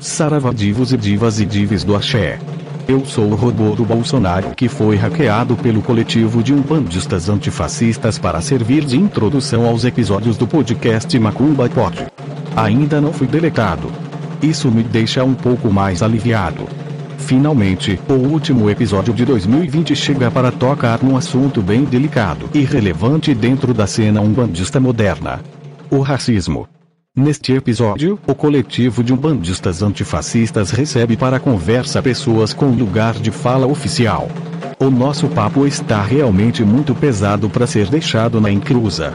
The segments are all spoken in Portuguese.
Saravadivos e divas e dives do axé. Eu sou o robô do Bolsonaro que foi hackeado pelo coletivo de umbandistas antifascistas para servir de introdução aos episódios do podcast Macumba Pod. Ainda não fui deletado. Isso me deixa um pouco mais aliviado. Finalmente, o último episódio de 2020 chega para tocar num assunto bem delicado e relevante dentro da cena umbandista moderna: o racismo. Neste episódio, o coletivo de umbandistas antifascistas recebe para conversa pessoas com lugar de fala oficial. O nosso papo está realmente muito pesado para ser deixado na encruza.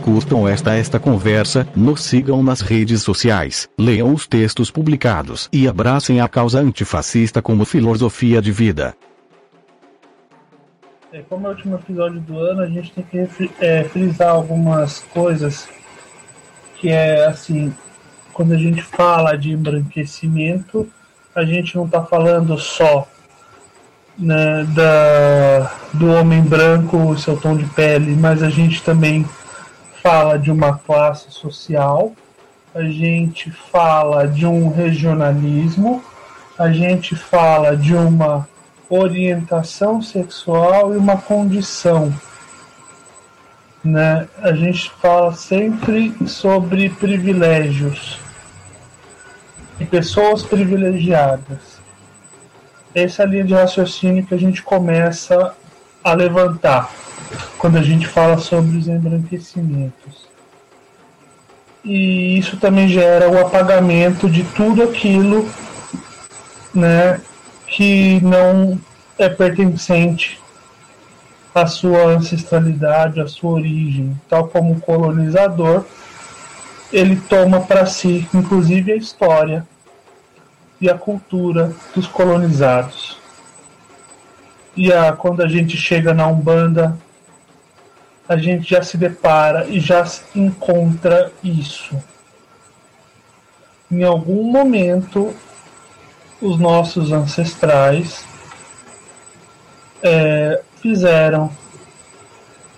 Curtam esta esta conversa, nos sigam nas redes sociais, leiam os textos publicados e abracem a causa antifascista como filosofia de vida. É, como é o último episódio do ano, a gente tem que é, frisar algumas coisas que é assim, quando a gente fala de embranquecimento, a gente não está falando só né, da, do homem branco, seu tom de pele, mas a gente também fala de uma classe social, a gente fala de um regionalismo, a gente fala de uma orientação sexual e uma condição né? A gente fala sempre sobre privilégios e pessoas privilegiadas. Essa é a linha de raciocínio que a gente começa a levantar quando a gente fala sobre os embranquecimentos. E isso também gera o apagamento de tudo aquilo né, que não é pertencente a sua ancestralidade, a sua origem, tal como um colonizador, ele toma para si, inclusive, a história e a cultura dos colonizados. E a, quando a gente chega na Umbanda, a gente já se depara e já encontra isso. Em algum momento, os nossos ancestrais é, fizeram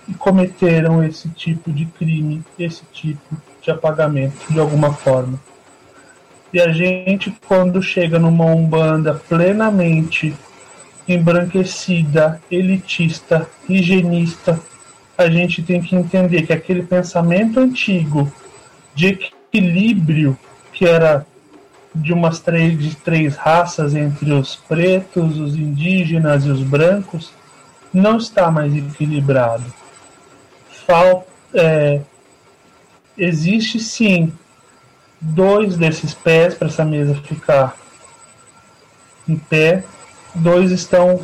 e cometeram esse tipo de crime, esse tipo de apagamento de alguma forma. E a gente, quando chega numa Umbanda plenamente embranquecida, elitista, higienista, a gente tem que entender que aquele pensamento antigo de equilíbrio que era de umas três, de três raças entre os pretos, os indígenas e os brancos, não está mais equilibrado. É, existe sim dois desses pés para essa mesa ficar em pé, dois estão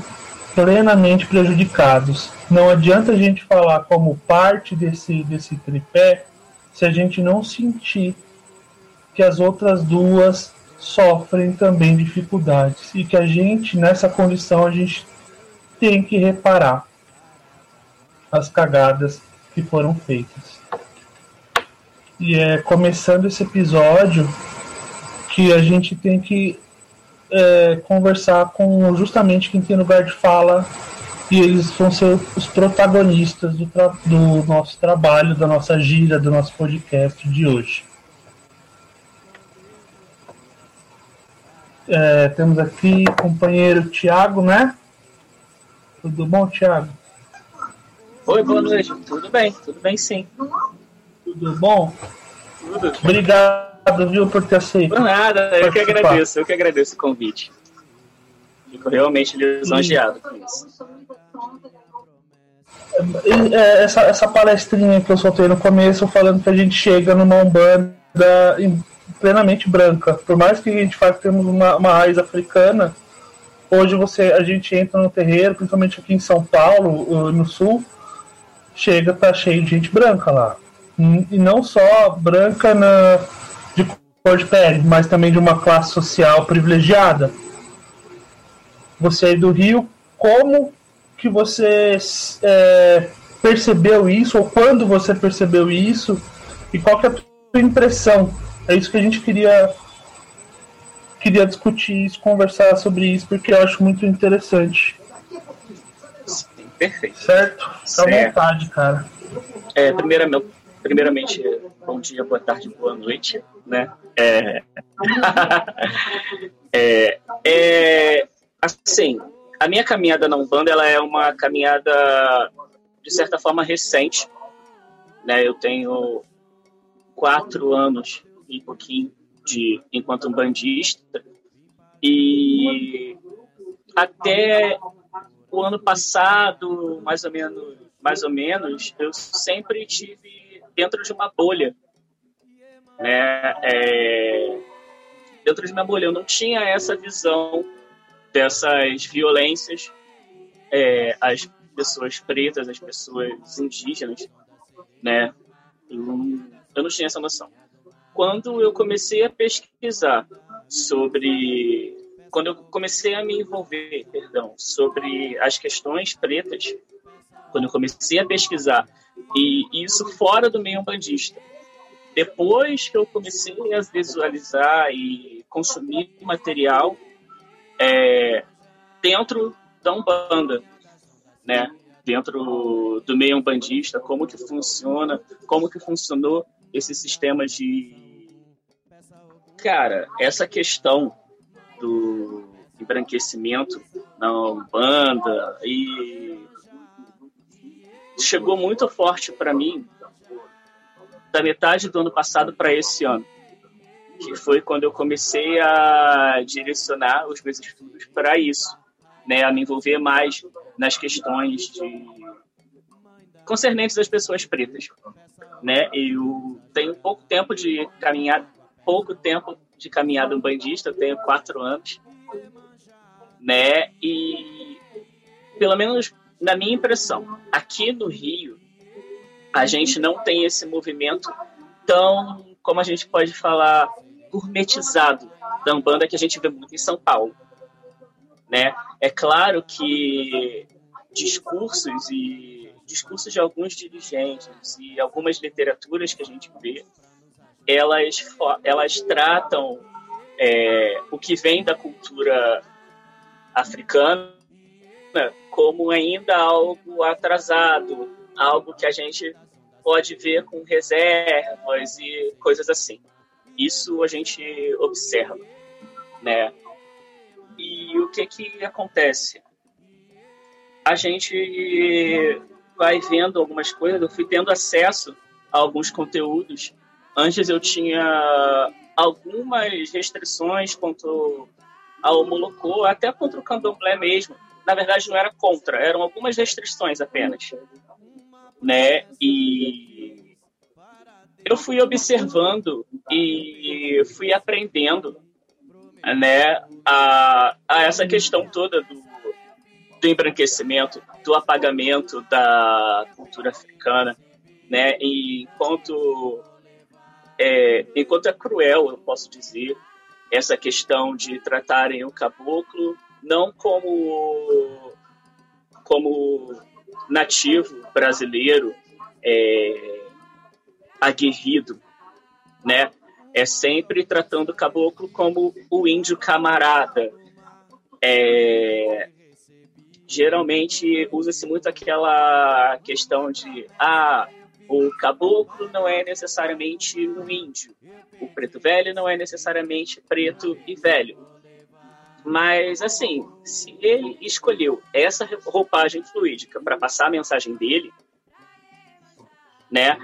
plenamente prejudicados. Não adianta a gente falar como parte desse, desse tripé se a gente não sentir que as outras duas sofrem também dificuldades e que a gente nessa condição a gente tem que reparar as cagadas que foram feitas. E é começando esse episódio que a gente tem que é, conversar com justamente quem tem lugar de fala e eles vão ser os protagonistas do, do nosso trabalho, da nossa gira, do nosso podcast de hoje. É, temos aqui o companheiro Tiago, né? Tudo bom, Thiago? Oi, boa noite. Tudo bem, tudo bem sim. Tudo bom? Tudo. Obrigado, viu, por ter aceito. Por nada, eu que agradeço, eu que agradeço o convite. Fico realmente lisonjeado com isso. É, essa, essa palestrinha que eu soltei no começo falando que a gente chega numa Umbanda plenamente branca. Por mais que a gente que temos uma, uma raiz africana, Hoje você, a gente entra no terreiro, principalmente aqui em São Paulo, no sul, chega, tá cheio de gente branca lá. E não só branca na, de cor de pele, mas também de uma classe social privilegiada. Você aí do Rio, como que você é, percebeu isso, ou quando você percebeu isso, e qual que é a tua impressão? É isso que a gente queria queria discutir isso, conversar sobre isso, porque eu acho muito interessante. Sim, perfeito. Certo? Fica à vontade, cara. É, primeiramente, primeiramente, bom dia, boa tarde, boa noite. Né? É, é, é, assim, a minha caminhada na Umbanda ela é uma caminhada de certa forma recente. Né? Eu tenho quatro anos e pouquinho de enquanto umbandista e até o ano passado, mais ou menos, mais ou menos, eu sempre tive dentro de uma bolha, né? É, dentro de uma bolha, eu não tinha essa visão dessas violências é, às pessoas pretas, às pessoas indígenas, né? Eu, eu não tinha essa noção. Quando eu comecei a pesquisar sobre quando eu comecei a me envolver, perdão, sobre as questões pretas, quando eu comecei a pesquisar, e isso fora do meio bandista, depois que eu comecei a visualizar e consumir material é, dentro da Umbanda, né? dentro do meio umbandista, como que funciona, como que funcionou esse sistema de... Cara, essa questão do embranquecimento na Umbanda e chegou muito forte para mim da metade do ano passado para esse ano, que foi quando eu comecei a direcionar os meus estudos para isso, né, a me envolver mais nas questões de concernentes às pessoas pretas, né? Eu tenho pouco tempo de caminhar, pouco tempo de caminhada umbandista, tenho quatro anos, né? E pelo menos na minha impressão, aqui no Rio, a gente não tem esse movimento tão, como a gente pode falar, gourmetizado da Umbanda que a gente vê muito em São Paulo. Né? É claro que discursos e discursos de alguns dirigentes e algumas literaturas que a gente vê elas, elas tratam é, o que vem da cultura africana como ainda algo atrasado, algo que a gente pode ver com reservas e coisas assim. Isso a gente observa, né? E o que que acontece? A gente vai vendo algumas coisas, eu fui tendo acesso a alguns conteúdos Antes eu tinha algumas restrições quanto ao Molocô, até contra o Candomblé mesmo. Na verdade, não era contra, eram algumas restrições apenas. Né? E eu fui observando e fui aprendendo né, a, a essa questão toda do, do embranquecimento, do apagamento da cultura africana, né? E enquanto é, enquanto é cruel, eu posso dizer, essa questão de tratarem o caboclo não como como nativo brasileiro é, aguerrido, né? É sempre tratando o caboclo como o índio camarada. É, geralmente usa-se muito aquela questão de ah, o caboclo não é necessariamente um índio. O preto velho não é necessariamente preto e velho. Mas, assim, se ele escolheu essa roupagem fluídica para passar a mensagem dele, né,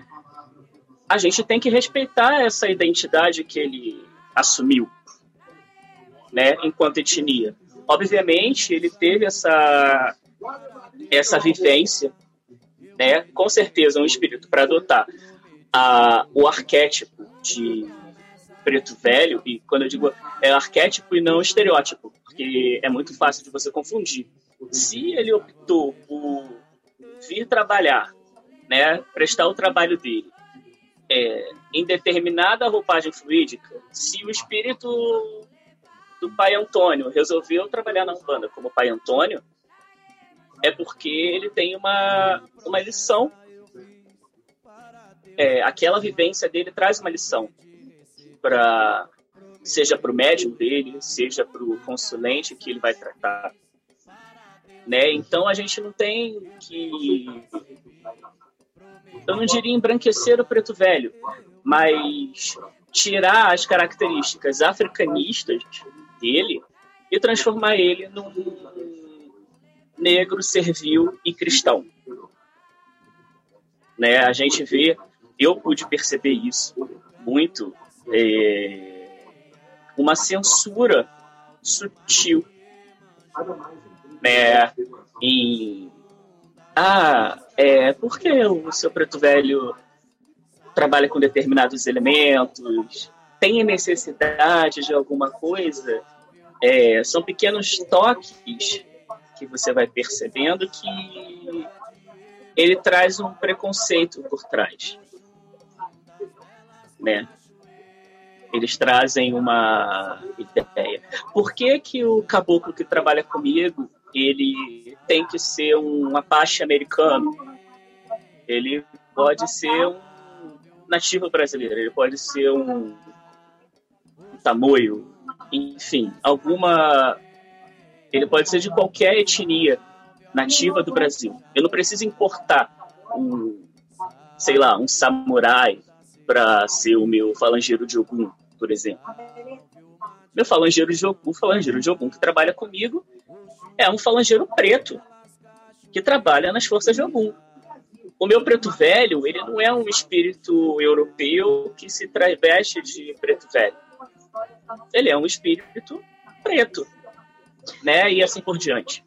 a gente tem que respeitar essa identidade que ele assumiu, né, enquanto etnia. Obviamente, ele teve essa, essa vivência né, com certeza um espírito para adotar a, o arquétipo de preto velho, e quando eu digo é arquétipo e não estereótipo, porque é muito fácil de você confundir. Se ele optou por vir trabalhar, né, prestar o trabalho dele é, em determinada roupagem fluídica, se o espírito do pai Antônio resolveu trabalhar na Umbanda como pai Antônio, é porque ele tem uma, uma lição. É, aquela vivência dele traz uma lição para seja para o médium dele, seja para o consulente que ele vai tratar. Né? Então a gente não tem que. Eu não diria embranquecer o preto velho, mas tirar as características africanistas dele e transformar ele num negro, servil e cristão. Né? A gente vê, eu pude perceber isso muito, é, uma censura sutil né, em ah, é, por que o seu preto velho trabalha com determinados elementos? Tem necessidade de alguma coisa? É, são pequenos toques que você vai percebendo que ele traz um preconceito por trás, né? Eles trazem uma ideia. Por que que o caboclo que trabalha comigo ele tem que ser um Apache americano? Ele pode ser um nativo brasileiro, ele pode ser um, um tamoio, enfim, alguma ele pode ser de qualquer etnia nativa do Brasil. Eu não preciso importar um, sei lá, um samurai para ser o meu falangeiro de Ogum, por exemplo. Meu falangeiro de Ogum, falangeiro de Ogum que trabalha comigo, é um falangeiro preto que trabalha nas forças de Ogum. O meu preto velho, ele não é um espírito europeu que se traveste de preto velho. Ele é um espírito preto né? E assim por diante,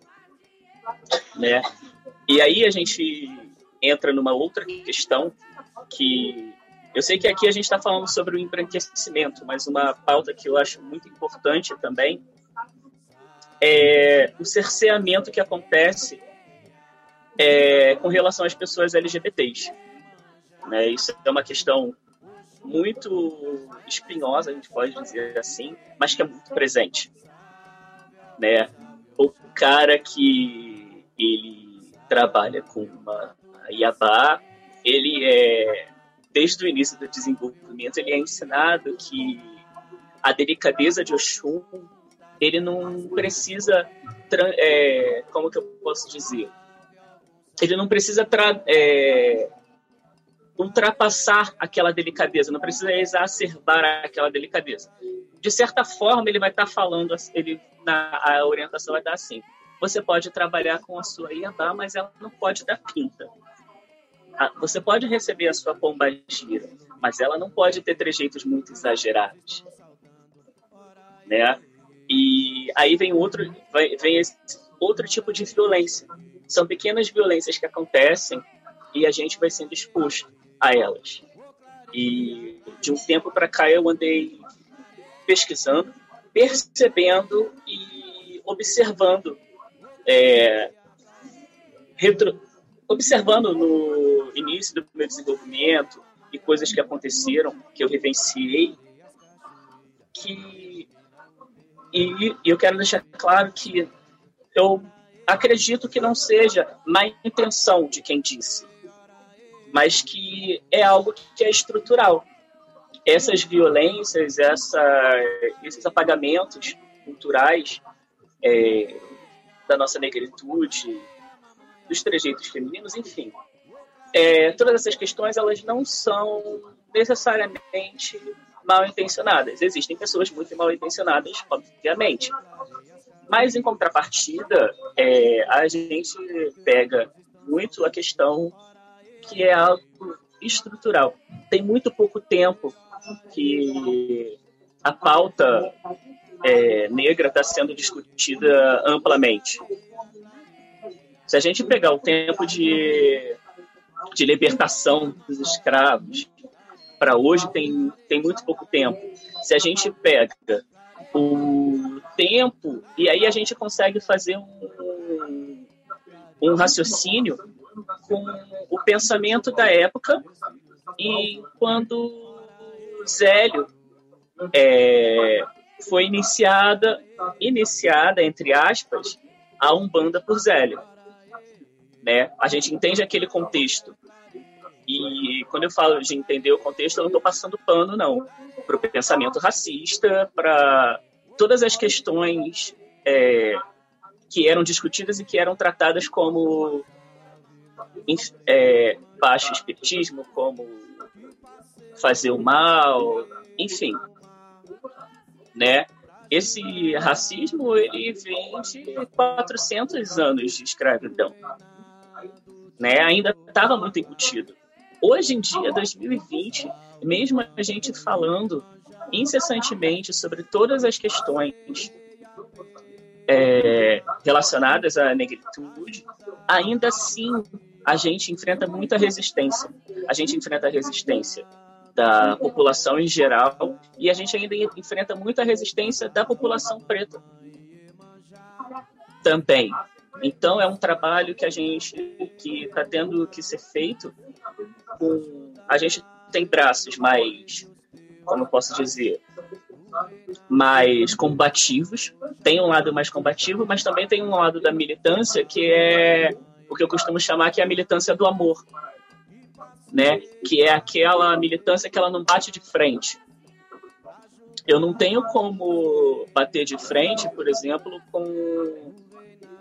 né? E aí a gente entra numa outra questão que eu sei que aqui a gente está falando sobre o embranquecimento, mas uma pauta que eu acho muito importante também é o cerceamento que acontece é, com relação às pessoas LGBTs. Né? Isso é uma questão muito espinhosa, a gente pode dizer assim, mas que é muito presente né? O cara que ele trabalha com uma Iabá, ele é desde o início do desenvolvimento ele é ensinado que a delicadeza de Oxum ele não precisa é, como que eu posso dizer ele não precisa é, ultrapassar aquela delicadeza, não precisa exacerbar aquela delicadeza. De certa forma, ele vai estar tá falando, ele, na, a orientação vai dar assim: você pode trabalhar com a sua Iabá, mas ela não pode dar pinta. Você pode receber a sua pomba gira, mas ela não pode ter trejeitos muito exagerados. Né? E aí vem outro, vem esse outro tipo de violência. São pequenas violências que acontecem e a gente vai sendo exposto a elas. E de um tempo para cá eu andei pesquisando, percebendo e observando, é, retro, observando no início do meu desenvolvimento e coisas que aconteceram, que eu vivenciei, que e, e eu quero deixar claro que eu acredito que não seja má intenção de quem disse, mas que é algo que é estrutural. Essas violências, essa, esses apagamentos culturais é, da nossa negritude, dos trejeitos femininos, enfim. É, todas essas questões elas não são necessariamente mal intencionadas. Existem pessoas muito mal intencionadas, obviamente. Mas, em contrapartida, é, a gente pega muito a questão que é algo estrutural. Tem muito pouco tempo que a pauta é, negra está sendo discutida amplamente. Se a gente pegar o tempo de, de libertação dos escravos para hoje, tem, tem muito pouco tempo. Se a gente pega o tempo, e aí a gente consegue fazer um, um raciocínio com o pensamento da época e quando Zélio é, foi iniciada, iniciada, entre aspas, a Umbanda por Zélio. Né? A gente entende aquele contexto. E quando eu falo de entender o contexto, eu não estou passando pano, não, para o pensamento racista, para todas as questões é, que eram discutidas e que eram tratadas como é, baixo espiritismo, como fazer o mal, enfim, né? Esse racismo ele vem de 400 anos de escravidão, né? Ainda estava muito embutido. Hoje em dia, 2020, mesmo a gente falando incessantemente sobre todas as questões é, relacionadas à negritude, ainda assim a gente enfrenta muita resistência. A gente enfrenta a resistência da população em geral e a gente ainda enfrenta muita resistência da população preta também. Então é um trabalho que a gente que está tendo que ser feito com a gente tem braços mais como eu posso dizer mais combativos tem um lado mais combativo mas também tem um lado da militância que é o que eu costumo chamar que é a militância do amor né? Que é aquela militância que ela não bate de frente. Eu não tenho como bater de frente por exemplo com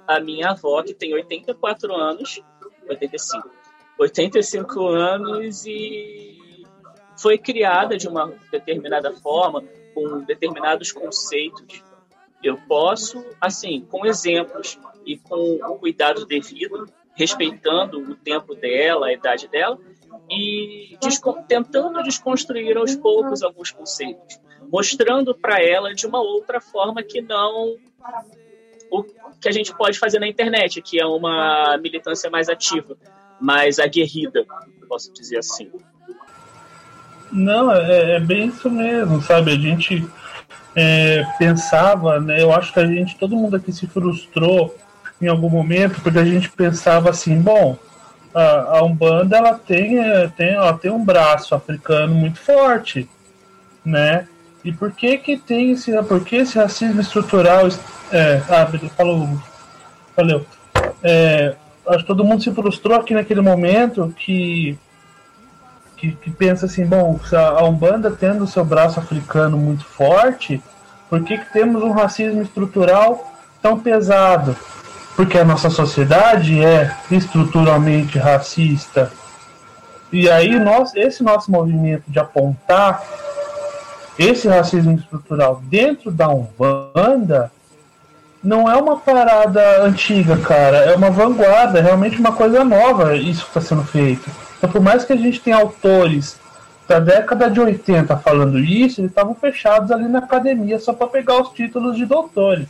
a minha avó, que tem 84 anos, 85, 85 anos e foi criada de uma determinada forma, com determinados conceitos. Eu posso, assim, com exemplos e com o cuidado devido, respeitando o tempo dela, a idade dela, e tentando desconstruir aos poucos alguns conceitos, mostrando para ela de uma outra forma que não o que a gente pode fazer na internet, que é uma militância mais ativa, mais aguerrida, posso dizer assim. Não, é, é bem isso mesmo, sabe? A gente é, pensava, né? Eu acho que a gente, todo mundo aqui se frustrou em algum momento, porque a gente pensava assim, bom, a, a Umbanda ela tem, é, tem, ela tem um braço africano muito forte, né? E por que que tem esse, por que esse racismo estrutural é, ah, falou. Valeu. É, acho que todo mundo se frustrou aqui naquele momento que, que, que pensa assim, bom, a Umbanda tendo seu braço africano muito forte, por que, que temos um racismo estrutural tão pesado? Porque a nossa sociedade é estruturalmente racista. E aí nós, esse nosso movimento de apontar esse racismo estrutural dentro da Umbanda não é uma parada antiga, cara. É uma vanguarda, é realmente uma coisa nova isso que está sendo feito. Então, por mais que a gente tenha autores da década de 80 falando isso, eles estavam fechados ali na academia só para pegar os títulos de doutores.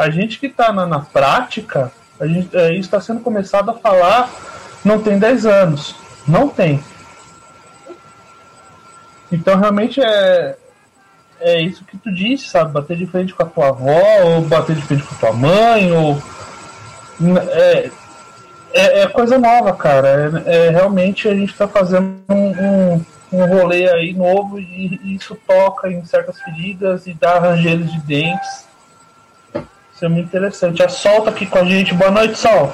A gente que está na, na, prática, a gente, é, isso está sendo começado a falar não tem 10 anos. Não tem. Então, realmente, é, é isso que tu disse, sabe? Bater de frente com a tua avó, ou bater de frente com a tua mãe, ou. É, é, é coisa nova, cara. É, é, realmente a gente tá fazendo um, um, um rolê aí novo e, e, isso toca em certas feridas e dá rangeiros de dentes. Isso é muito interessante. A Sol tá aqui com a gente. Boa noite, Sol.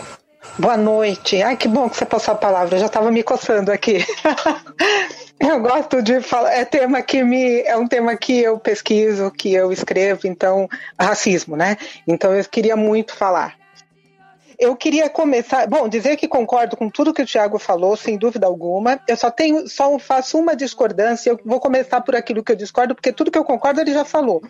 Boa noite. Ai, que bom que você passou a palavra. Eu já estava me coçando aqui. Eu gosto de falar, é tema que me é um tema que eu pesquiso, que eu escrevo, então racismo, né? Então eu queria muito falar. Eu queria começar, bom, dizer que concordo com tudo que o Tiago falou, sem dúvida alguma. Eu só tenho, só faço uma discordância. Eu vou começar por aquilo que eu discordo, porque tudo que eu concordo ele já falou.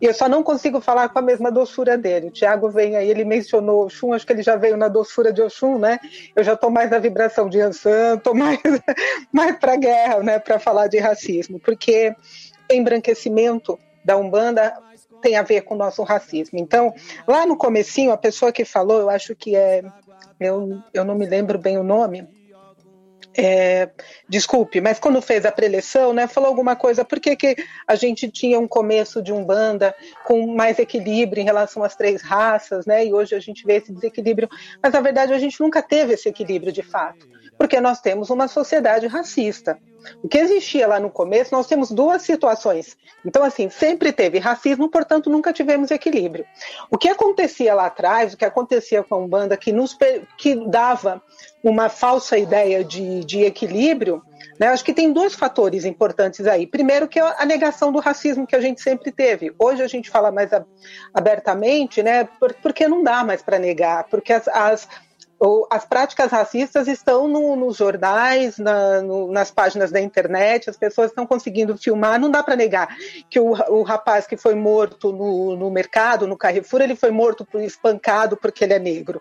E eu só não consigo falar com a mesma doçura dele. O Tiago vem aí, ele mencionou Oxum, acho que ele já veio na doçura de Oxum, né? Eu já estou mais na vibração de Ansan, estou mais, mais para guerra, né? Para falar de racismo, porque embranquecimento da Umbanda tem a ver com o nosso racismo. Então, lá no comecinho, a pessoa que falou, eu acho que é, eu, eu não me lembro bem o nome, é, desculpe, mas quando fez a preleção, né, falou alguma coisa, por que, que a gente tinha um começo de um banda com mais equilíbrio em relação às três raças, né, e hoje a gente vê esse desequilíbrio, mas na verdade a gente nunca teve esse equilíbrio de fato, porque nós temos uma sociedade racista. O que existia lá no começo, nós temos duas situações. Então, assim, sempre teve racismo, portanto, nunca tivemos equilíbrio. O que acontecia lá atrás, o que acontecia com a Umbanda, que nos que dava uma falsa ideia de, de equilíbrio, né? Acho que tem dois fatores importantes aí. Primeiro, que é a negação do racismo que a gente sempre teve. Hoje a gente fala mais abertamente, né? Porque não dá mais para negar, porque as, as as práticas racistas estão no, nos jornais, na, no, nas páginas da internet, as pessoas estão conseguindo filmar. Não dá para negar que o, o, rapaz que foi morto no, no mercado, no Carrefour, ele foi morto espancado porque ele é negro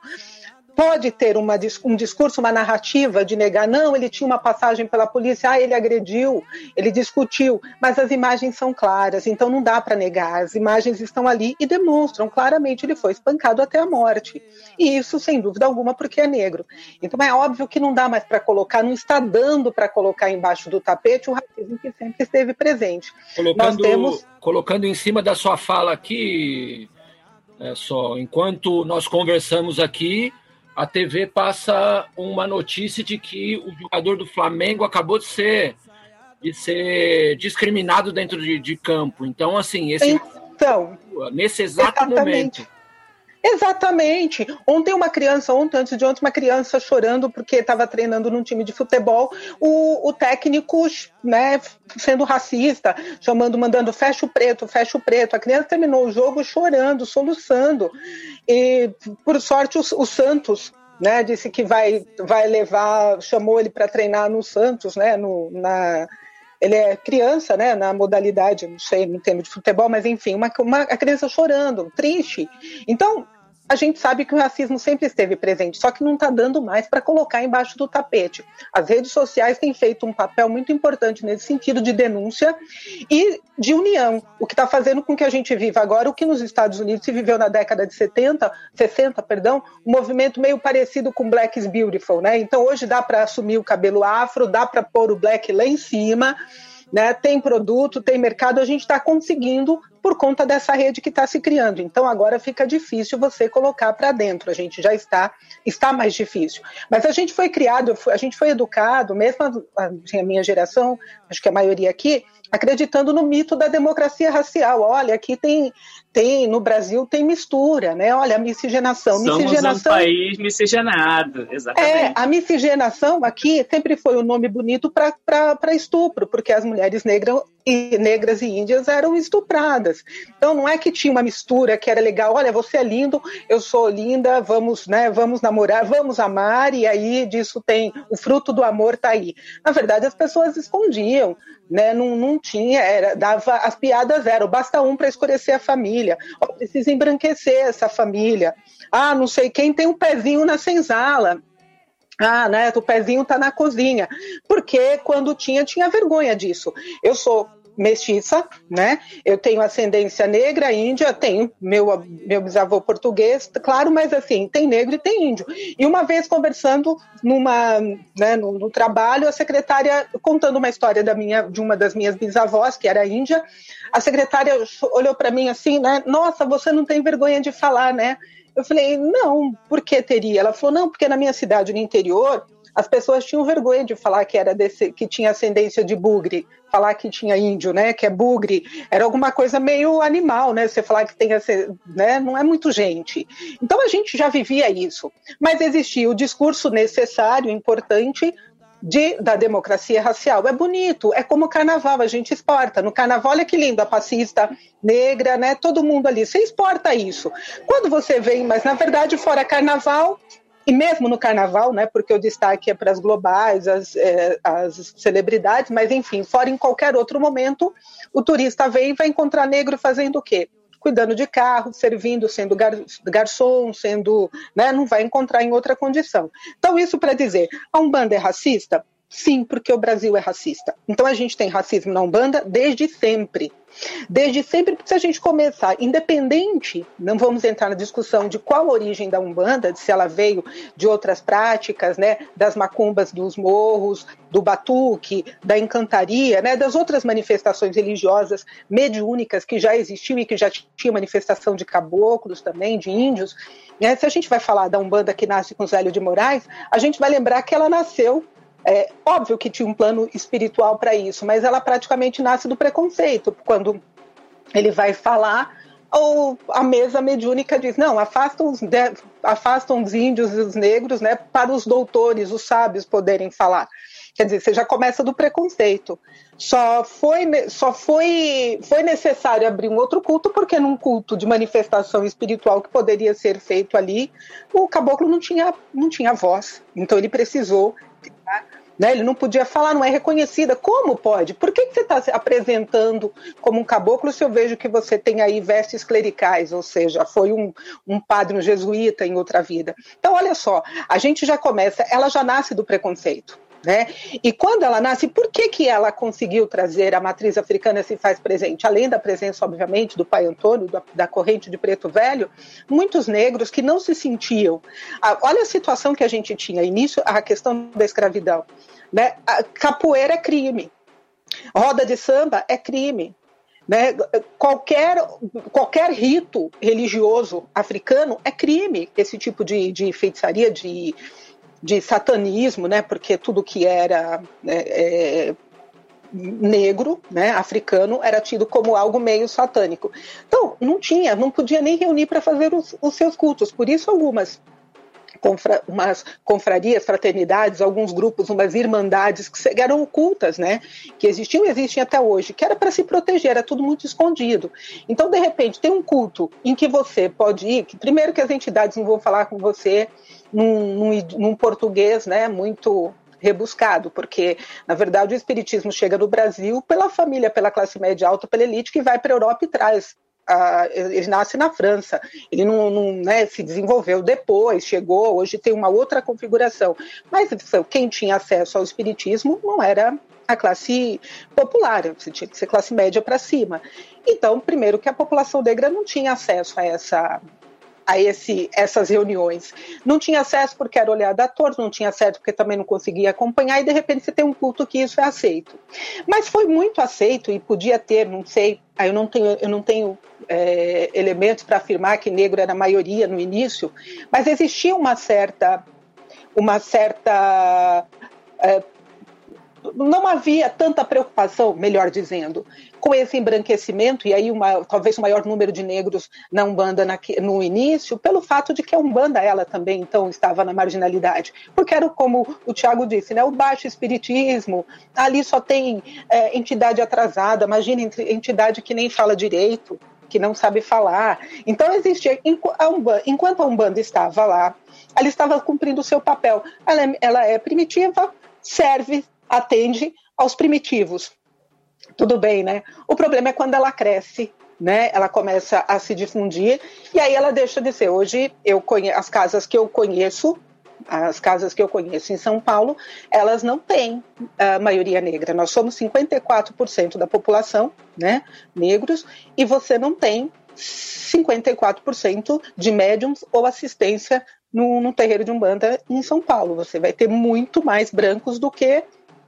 pode ter uma, um discurso, uma narrativa de negar, não, ele tinha uma passagem pela polícia, ah, ele agrediu, ele discutiu, mas as imagens são claras, então não dá para negar, as imagens estão ali e demonstram claramente ele foi espancado até a morte. E isso, sem dúvida alguma, porque é negro. Então é óbvio que não dá mais para colocar, não está dando para colocar embaixo do tapete o racismo que sempre esteve presente. Colocando, Nós temos... colocando em cima da sua fala aqui, é só, enquanto nós conversamos aqui, a TV passa uma notícia de que o jogador do Flamengo acabou de ser de ser discriminado dentro de, de campo. Então, assim, esse então, nesse exato exatamente. momento. Exatamente. Ontem uma criança, ontem, antes de ontem, uma criança chorando porque estava treinando num time de futebol, o, o técnico, né, sendo racista, chamando, mandando fecha o preto, fecha o preto. A criança terminou o jogo chorando, soluçando. E, por sorte, o, o Santos, né, disse que vai, vai levar, chamou ele para treinar no Santos, né, no, na, ele é criança, né, na modalidade, não sei, não entendo de futebol, mas enfim, uma, uma a criança chorando, triste. Então, a gente sabe que o racismo sempre esteve presente, só que não está dando mais para colocar embaixo do tapete. As redes sociais têm feito um papel muito importante nesse sentido de denúncia e de união, o que está fazendo com que a gente viva agora o que nos Estados Unidos se viveu na década de 70, 60, perdão, um movimento meio parecido com Black is Beautiful, né? Então hoje dá para assumir o cabelo afro, dá para pôr o black lá em cima né? Tem produto, tem mercado, a gente está conseguindo por conta dessa rede que está se criando. Então agora fica difícil você colocar para dentro. A gente já está está mais difícil. Mas a gente foi criado, a gente foi educado, mesmo a, a minha geração, acho que a maioria aqui, acreditando no mito da democracia racial. Olha, aqui tem, tem no Brasil tem mistura, né? Olha, a miscigenação. Somos miscigenação, um país miscigenado, exatamente. É, a miscigenação aqui sempre foi um nome bonito para estupro, porque as mulheres negras e, negras e índias eram estupradas. Então não é que tinha uma mistura que era legal, olha, você é lindo, eu sou linda, vamos, né, vamos namorar, vamos amar, e aí disso tem o fruto do amor tá aí. Na verdade, as pessoas escondiam, né? Não, não tinha, era, dava, as piadas eram, basta um para escurecer a família, oh, precisa embranquecer essa família. Ah, não sei quem tem um pezinho na senzala. Ah, né? O pezinho tá na cozinha. Porque quando tinha, tinha vergonha disso. Eu sou mestiça, né? Eu tenho ascendência negra, índia, tenho meu, meu bisavô português, claro, mas assim, tem negro e tem índio. E uma vez conversando numa, né, no, no trabalho, a secretária contando uma história da minha, de uma das minhas bisavós, que era índia, a secretária olhou para mim assim, né? Nossa, você não tem vergonha de falar, né? Eu falei, não, por que teria? Ela falou, não, porque na minha cidade, no interior, as pessoas tinham vergonha de falar que era desse, que tinha ascendência de bugre, falar que tinha índio, né, que é bugre, era alguma coisa meio animal, né, você falar que tem, né, não é muito gente. Então a gente já vivia isso, mas existia o discurso necessário, importante de, da democracia racial. É bonito, é como o carnaval, a gente exporta. No carnaval, olha que lindo, a passista negra, né? Todo mundo ali. Você exporta isso. Quando você vem, mas na verdade, fora carnaval, e mesmo no carnaval, né, porque o destaque é para as globais, as, é, as celebridades, mas enfim, fora em qualquer outro momento, o turista vem e vai encontrar negro fazendo o quê? Cuidando de carro, servindo, sendo gar, garçom, sendo. Né, não vai encontrar em outra condição. Então, isso para dizer, a Umbanda é racista? Sim, porque o Brasil é racista. Então a gente tem racismo na Umbanda desde sempre. Desde sempre, se a gente começar, independente, não vamos entrar na discussão de qual origem da Umbanda, se ela veio de outras práticas, né, das macumbas dos morros, do batuque, da encantaria, né, das outras manifestações religiosas mediúnicas que já existiam e que já tinha manifestação de caboclos também, de índios. Né, se a gente vai falar da Umbanda que nasce com Zélio de Moraes, a gente vai lembrar que ela nasceu é óbvio que tinha um plano espiritual para isso, mas ela praticamente nasce do preconceito. Quando ele vai falar, ou a mesa mediúnica diz: não, afastam os, afastam os índios e os negros né, para os doutores, os sábios poderem falar. Quer dizer, você já começa do preconceito. Só foi, só foi, foi necessário abrir um outro culto, porque num culto de manifestação espiritual que poderia ser feito ali, o caboclo não tinha, não tinha voz. Então ele precisou. Né? Ele não podia falar, não é reconhecida. Como pode? Por que, que você está se apresentando como um caboclo se eu vejo que você tem aí vestes clericais, ou seja, foi um, um padre um jesuíta em outra vida? Então, olha só, a gente já começa, ela já nasce do preconceito. Né? E quando ela nasce, por que, que ela conseguiu trazer a matriz africana se faz presente? Além da presença, obviamente, do pai Antônio, da, da corrente de preto velho, muitos negros que não se sentiam. Ah, olha a situação que a gente tinha, início a questão da escravidão. Né? A capoeira é crime, roda de samba é crime. Né? Qualquer, qualquer rito religioso africano é crime, esse tipo de, de feitiçaria, de de satanismo, né? Porque tudo que era né, é, negro, né, africano, era tido como algo meio satânico. Então, não tinha, não podia nem reunir para fazer os, os, seus cultos. Por isso, algumas confra, umas confrarias, fraternidades, alguns grupos, umas irmandades que eram ocultas, né, que existiam e existem até hoje, que era para se proteger, era tudo muito escondido. Então, de repente, tem um culto em que você pode ir, que primeiro que as entidades não vão falar com você num, num, num português né, muito rebuscado, porque, na verdade, o espiritismo chega no Brasil pela família, pela classe média alta, pela elite, que vai para a Europa e traz. Ele nasce na França, ele não, não né, se desenvolveu depois, chegou, hoje tem uma outra configuração. Mas quem tinha acesso ao espiritismo não era a classe popular, você tinha que ser classe média para cima. Então, primeiro que a população negra não tinha acesso a essa a esse, essas reuniões. Não tinha acesso porque era olhada a todos, não tinha acesso porque também não conseguia acompanhar, e de repente você tem um culto que isso é aceito. Mas foi muito aceito e podia ter, não sei, eu não tenho, eu não tenho é, elementos para afirmar que negro era a maioria no início, mas existia uma certa, uma certa é, não havia tanta preocupação, melhor dizendo, com esse embranquecimento, e aí uma, talvez o maior número de negros na Umbanda na, no início, pelo fato de que a Umbanda, ela também, então, estava na marginalidade. Porque era como o Tiago disse, né, o baixo espiritismo, ali só tem é, entidade atrasada, imagina entidade que nem fala direito, que não sabe falar. Então, existia, enquanto a Umbanda estava lá, ela estava cumprindo o seu papel. Ela é, ela é primitiva, serve atende aos primitivos. Tudo bem, né? O problema é quando ela cresce, né? Ela começa a se difundir e aí ela deixa de ser. Hoje eu conheço as casas que eu conheço, as casas que eu conheço em São Paulo, elas não têm a maioria negra. Nós somos 54% da população, né, negros, e você não tem 54% de médiums ou assistência no, no terreiro de Umbanda em São Paulo. Você vai ter muito mais brancos do que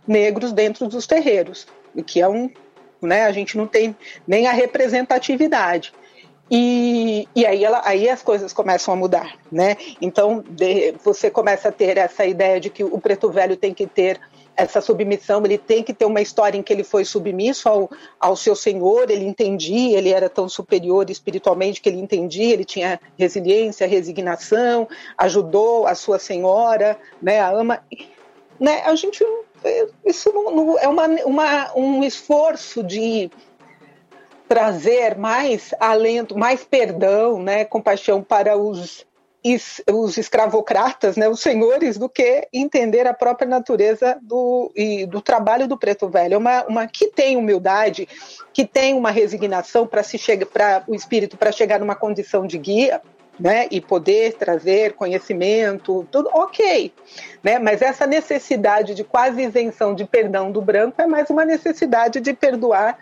negros dentro dos terreiros, que é um, né, a gente não tem nem a representatividade. E, e aí, ela, aí as coisas começam a mudar, né? Então de, você começa a ter essa ideia de que o preto velho tem que ter essa submissão, ele tem que ter uma história em que ele foi submisso ao, ao seu senhor, ele entendia, ele era tão superior espiritualmente que ele entendia, ele tinha resiliência, resignação, ajudou a sua senhora, né, a ama. Né, a gente isso não, não, é uma, uma, um esforço de trazer mais alento, mais perdão, né, compaixão para os, os escravocratas, né, os senhores, do que entender a própria natureza do, e do trabalho do preto velho. É uma, uma que tem humildade, que tem uma resignação para se chegar, para o espírito para chegar numa condição de guia, né, e poder trazer conhecimento, tudo ok, né, mas essa necessidade de quase isenção de perdão do branco é mais uma necessidade de perdoar,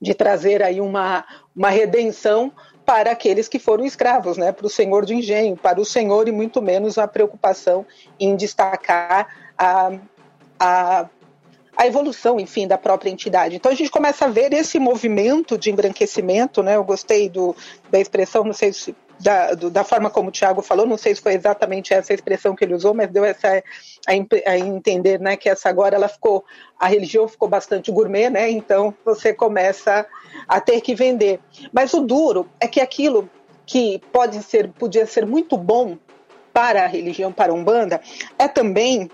de trazer aí uma, uma redenção para aqueles que foram escravos, né, para o senhor de engenho, para o senhor e muito menos a preocupação em destacar a, a a evolução, enfim, da própria entidade. Então a gente começa a ver esse movimento de embranquecimento, né? Eu gostei do, da expressão, não sei se da, do, da forma como o Tiago falou, não sei se foi exatamente essa expressão que ele usou, mas deu essa a, a, entender, né, que essa agora ela ficou a religião ficou bastante gourmet, né? Então você começa a ter que vender. Mas o duro é que aquilo que pode ser podia ser muito bom para a religião para a Umbanda é também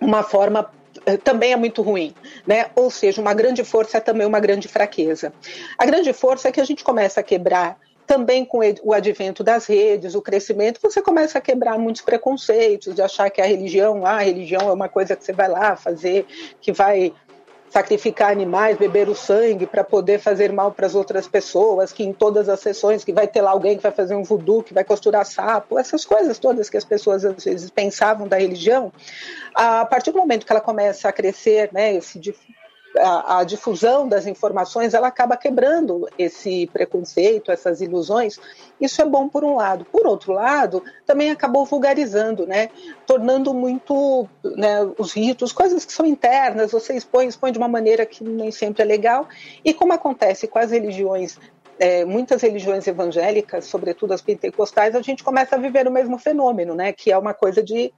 uma forma eh, também é muito ruim, né? Ou seja, uma grande força é também uma grande fraqueza. A grande força é que a gente começa a quebrar também com o advento das redes, o crescimento, você começa a quebrar muitos preconceitos, de achar que a religião, ah, a religião é uma coisa que você vai lá fazer, que vai sacrificar animais, beber o sangue para poder fazer mal para as outras pessoas, que em todas as sessões que vai ter lá alguém que vai fazer um voodoo, que vai costurar sapo, essas coisas todas que as pessoas às vezes pensavam da religião, a partir do momento que ela começa a crescer, né, esse a, a, difusão das informações ela acaba quebrando esse preconceito, essas ilusões. Isso é bom por um lado. Por outro lado, também acabou vulgarizando, né? tornando muito né, os ritos, coisas que são internas, você expõe, expõe de uma maneira que nem sempre é legal. E como acontece com as religiões é, muitas religiões evangélicas, sobretudo as pentecostais, a gente começa a viver o mesmo fenômeno, né? Que é uma coisa de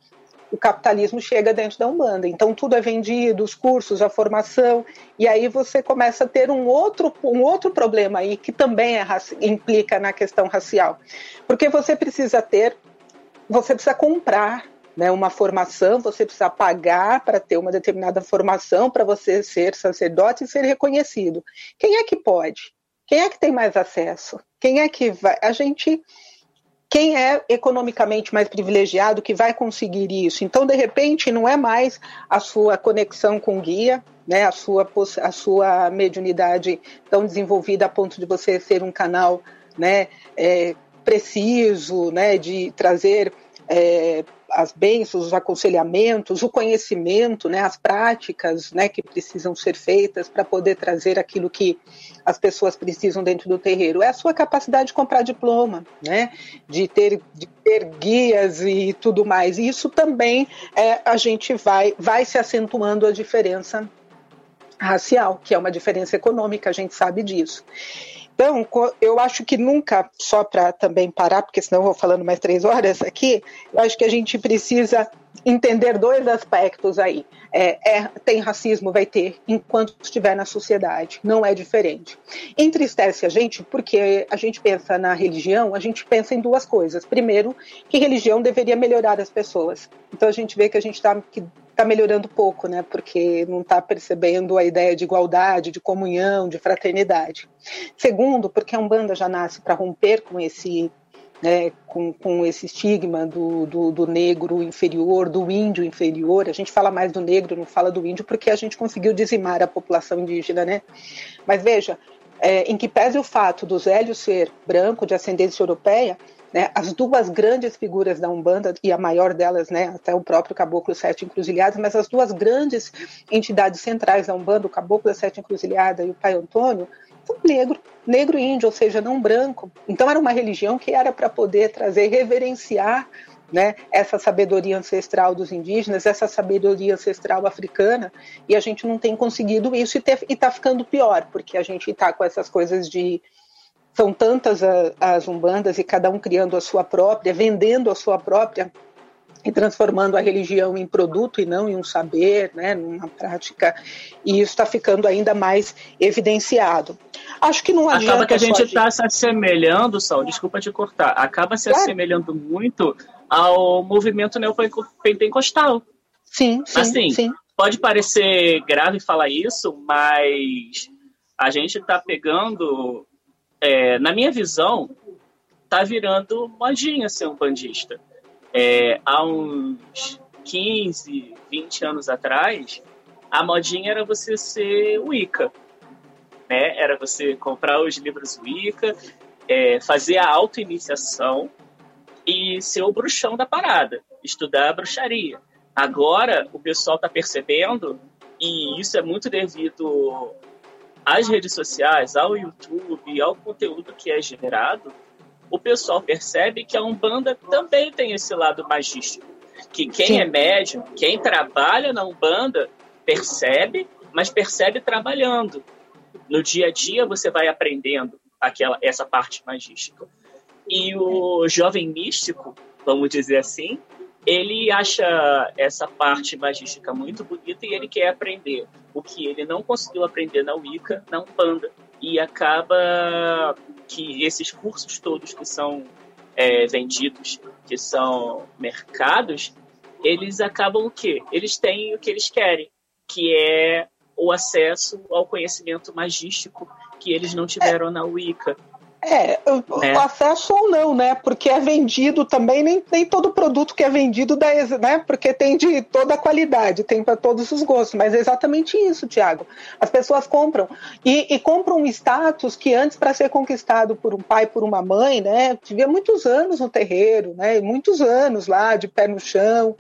o capitalismo chega dentro da Umbanda. Então tudo é vendido, os cursos, a formação, e aí você começa a ter um outro, um outro problema aí que também é, implica na questão racial. Porque você precisa ter, você precisa comprar né, uma formação, você precisa pagar para ter uma determinada formação para você ser sacerdote e ser reconhecido. Quem é que pode? Quem é que tem mais acesso? Quem é que vai? A gente quem é economicamente mais privilegiado que vai conseguir isso. Então, de repente, não é mais a sua conexão com o guia, né, a, sua, a sua mediunidade tão desenvolvida a ponto de você ser um canal né, é, preciso, né, de trazer é, as bênçãos, os aconselhamentos, o conhecimento, né, as práticas né, que precisam ser feitas para poder trazer aquilo que as pessoas precisam dentro do terreiro. É a sua capacidade de comprar diploma, né, de, ter, de ter guias e tudo mais. E isso também é, a gente vai, vai se acentuando a diferença racial, que é uma diferença econômica, a gente sabe disso. Então, eu acho que nunca, só para também parar, porque senão eu vou falando mais três horas aqui, eu acho que a gente precisa entender dois aspectos aí. É, é, tem racismo, vai ter, enquanto estiver na sociedade, não é diferente. Entristece a gente porque a gente pensa na religião, a gente pensa em duas coisas. Primeiro, que religião deveria melhorar as pessoas. Então a gente vê que a gente está está melhorando pouco, né? Porque não está percebendo a ideia de igualdade, de comunhão, de fraternidade. Segundo, porque a Umbanda já nasce para romper com esse né, com, com, esse estigma do, do, do, negro inferior, do índio inferior. A gente fala mais do negro, não fala do índio, porque a gente conseguiu dizimar a população indígena, né? Mas veja, é, em que pese o fato do Zélio ser branco, de ascendência europeia, né, as duas grandes figuras da Umbanda, e a maior delas, né, até o próprio Caboclo Sete Encruzilhadas, mas as duas grandes entidades centrais da Umbanda, o Caboclo Sete Encruzilhada e o Pai Antônio, são negro, negro índio, ou seja, não branco. Então era uma religião que era para poder trazer, reverenciar né, essa sabedoria ancestral dos indígenas, essa sabedoria ancestral africana, e a gente não tem conseguido isso e está ficando pior, porque a gente está com essas coisas de são tantas as umbandas e cada um criando a sua própria, vendendo a sua própria e transformando a religião em produto e não em um saber, né, numa prática, e isso está ficando ainda mais evidenciado. Acho que não adianta. Acaba que a gente está se assemelhando, Sal, desculpa te cortar, acaba se claro. assemelhando muito ao movimento neopentecostal. Sim, sim, assim, sim. Pode parecer grave falar isso, mas a gente está pegando é, na minha visão, tá virando modinha ser um bandista. É, há uns 15, 20 anos atrás, a modinha era você ser Wicca. Né? Era você comprar os livros Wicca, é, fazer a auto-iniciação e ser o bruxão da parada, estudar a bruxaria. Agora, o pessoal está percebendo, e isso é muito devido às redes sociais, ao YouTube, ao conteúdo que é gerado, o pessoal percebe que a Umbanda também tem esse lado magístico. Que quem Sim. é médium, quem trabalha na Umbanda, percebe, mas percebe trabalhando. No dia a dia você vai aprendendo aquela essa parte magística. E o jovem místico, vamos dizer assim, ele acha essa parte magística muito bonita e ele quer aprender o que ele não conseguiu aprender na Wicca, na Umbanda. E acaba que esses cursos todos que são é, vendidos, que são mercados, eles acabam o quê? Eles têm o que eles querem, que é o acesso ao conhecimento magístico que eles não tiveram na Wicca. É, o, é. acesso ou não, né? Porque é vendido também, nem, nem todo produto que é vendido dá, né? Porque tem de toda a qualidade, tem para todos os gostos. Mas é exatamente isso, Tiago. As pessoas compram. E, e compram um status que antes, para ser conquistado por um pai, por uma mãe, né? Tivia muitos anos no terreiro, né? Muitos anos lá, de pé no chão,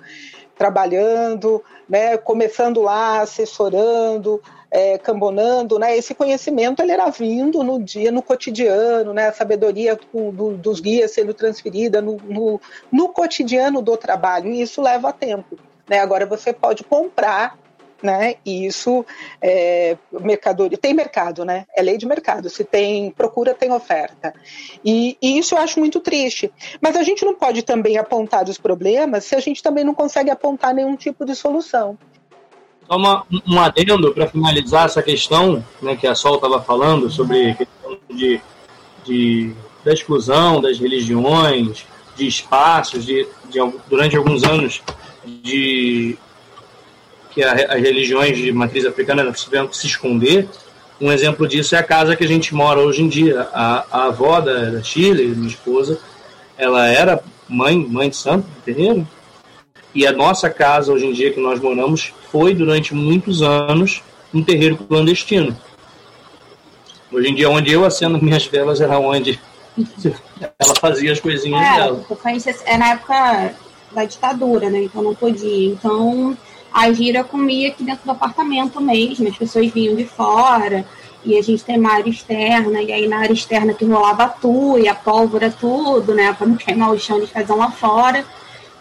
trabalhando, né? Começando lá, assessorando é, cambonando, né? Esse conhecimento ele era vindo no dia, no cotidiano, né? A sabedoria do, dos guias sendo transferida no, no, no cotidiano do trabalho. E isso leva tempo. Né? Agora você pode comprar né? E isso é mercadoria, tem mercado, né? É lei de mercado. Se tem procura, tem oferta. E, e, isso eu acho muito triste. Mas a gente não pode também apontar os problemas se a gente também não consegue apontar nenhum tipo de solução. Só uma, um adendo para finalizar essa questão né, que a Sol estava falando sobre questão de, de, da exclusão das religiões, de espaços, de, de durante alguns anos de que a, as religiões de matriz africana tiveram que se esconder. Um exemplo disso é a casa que a gente mora hoje em dia. A, a avó da, da Chile, minha esposa, ela era mãe, mãe de santo terreiro, e a nossa casa, hoje em dia, que nós moramos, foi durante muitos anos um terreiro clandestino. Hoje em dia, onde eu acendo minhas velas era onde ela fazia as coisinhas é, dela. É na época da ditadura, né? Então não podia. Então a gira comia aqui dentro do apartamento mesmo, as pessoas vinham de fora, e a gente tem uma área externa, e aí na área externa que rolava tu e a pólvora, tudo, né? Para não queimar o chão, eles faziam lá fora.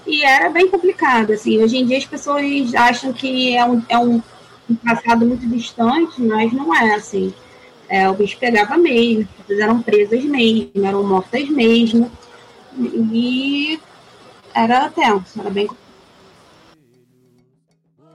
E era bem complicado, assim. Hoje em dia as pessoas acham que é um, é um, passado muito distante, mas não é, assim. É, o bicho pegava mesmo, as pessoas eram presas mesmo, eram mortas mesmo. E era tenso, era bem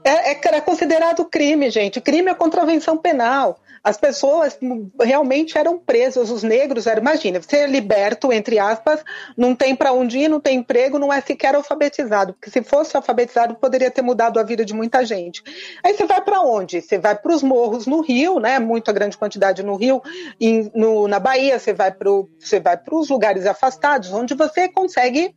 é, é, era considerado crime, gente. Crime é contravenção penal. As pessoas realmente eram presas, os negros eram, imagina, você é liberto, entre aspas, não tem para onde ir, não tem emprego, não é sequer alfabetizado, porque se fosse alfabetizado poderia ter mudado a vida de muita gente. Aí você vai para onde? Você vai para os morros no Rio, né? Muita grande quantidade no Rio, e no, na Bahia você vai para os lugares afastados, onde você consegue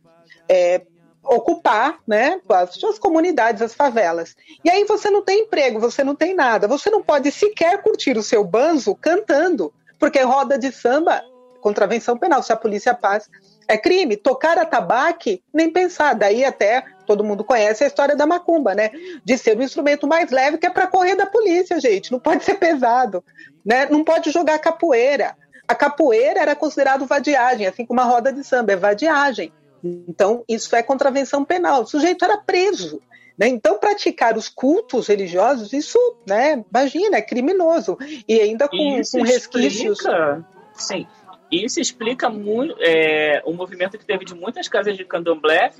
é, ocupar né, as suas comunidades, as favelas. E aí você não tem emprego, você não tem nada, você não pode sequer curtir o seu banzo cantando, porque roda de samba, contravenção penal, se a polícia passa, é crime. Tocar a tabaque, nem pensar. Daí até todo mundo conhece a história da macumba, né? De ser um instrumento mais leve que é para correr da polícia, gente. Não pode ser pesado, né? Não pode jogar capoeira. A capoeira era considerado vadiagem, assim como a roda de samba é vadiagem. Então, isso é contravenção penal. O sujeito era preso. Né? Então, praticar os cultos religiosos, isso, né, imagina, é criminoso. E ainda com, com resquícios. Explica, sim. Isso explica muito é, o movimento que teve de muitas casas de candomblé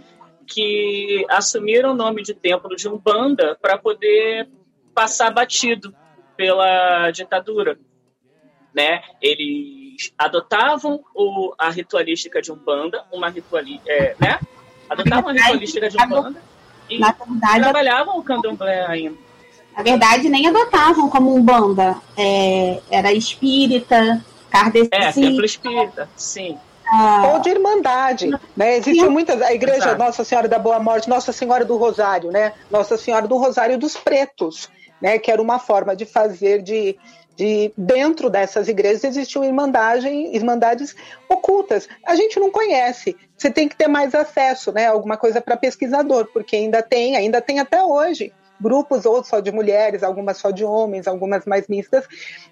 que assumiram o nome de templo de Umbanda para poder passar batido pela ditadura. Né? Ele eles adotavam o, a ritualística de Umbanda, uma rituali, é, né? Adotavam a ritualística de Umbanda e verdade, trabalhavam o candomblé ainda. Na verdade, nem adotavam como Umbanda. É, era espírita, kardecista. É, templo espírita, sim. Ah, Ou de irmandade, né? Existem muitas, a igreja Exato. Nossa Senhora da Boa Morte, Nossa Senhora do Rosário, né? Nossa Senhora do Rosário dos Pretos, né? Que era uma forma de fazer de de dentro dessas igrejas existiam irmandagem, irmandades ocultas. A gente não conhece. Você tem que ter mais acesso, né? Alguma coisa para pesquisador, porque ainda tem, ainda tem até hoje grupos ou só de mulheres, algumas só de homens, algumas mais mistas,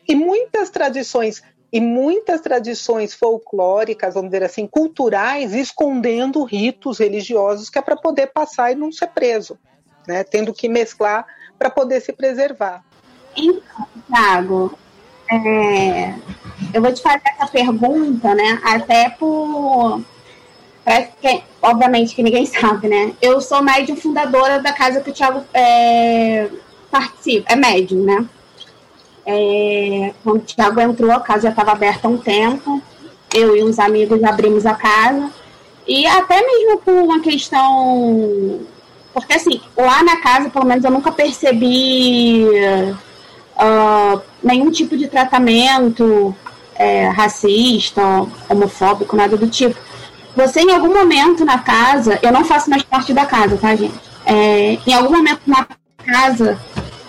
e muitas tradições e muitas tradições folclóricas, vamos dizer assim, culturais, escondendo ritos religiosos que é para poder passar e não ser preso, né? Tendo que mesclar para poder se preservar. Então, Thiago, é, eu vou te fazer essa pergunta, né? Até por. Que, obviamente que ninguém sabe, né? Eu sou médium fundadora da casa que o Thiago é, participa, é médium, né? É, quando o Thiago entrou, a casa já estava aberta há um tempo. Eu e uns amigos abrimos a casa. E até mesmo por uma questão Porque assim, lá na casa, pelo menos eu nunca percebi uh, nenhum tipo de tratamento é, racista, homofóbico, nada do tipo. Você, em algum momento na casa, eu não faço mais parte da casa, tá, gente? É, em algum momento na casa,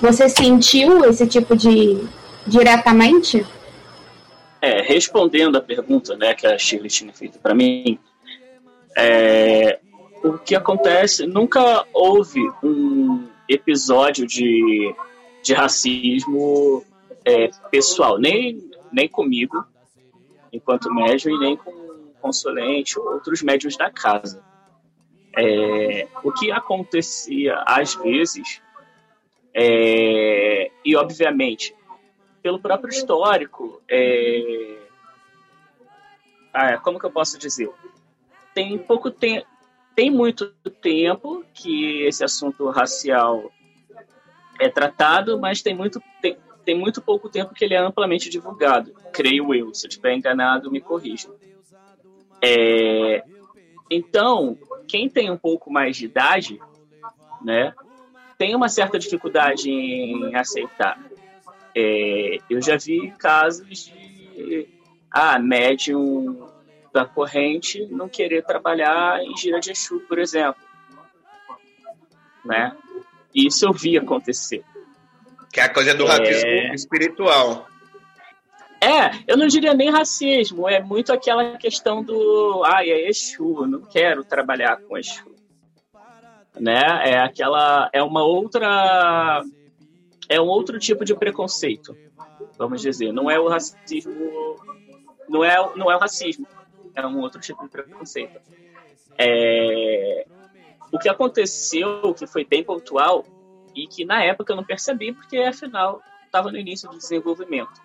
você sentiu esse tipo de diretamente? É, respondendo a pergunta né, que a Shirley tinha feito para mim, é, o que acontece, nunca houve um episódio de, de racismo é, pessoal, nem, nem comigo, enquanto médium, e nem com consulente ou outros médios da casa. É, o que acontecia às vezes, é, e obviamente, pelo próprio histórico, é, ah, como que eu posso dizer? Tem pouco tempo, tem muito tempo que esse assunto racial é tratado, mas tem muito, tem, tem muito pouco tempo que ele é amplamente divulgado, creio eu. Se eu estiver enganado, me corrija. É, então, quem tem um pouco mais de idade, né, tem uma certa dificuldade em aceitar. É, eu já vi casos de ah, médium da corrente não querer trabalhar em gira de Exu, por exemplo. Né? Isso eu vi acontecer. Que é a coisa do é... racismo espiritual. É, eu não diria nem racismo, é muito aquela questão do, ah, é Exu, não quero trabalhar com Exu. Né? É aquela, é uma outra, é um outro tipo de preconceito, vamos dizer. Não é o racismo, não é, não é o racismo, é um outro tipo de preconceito. É, o que aconteceu, que foi bem pontual, e que na época eu não percebi, porque afinal estava no início do desenvolvimento.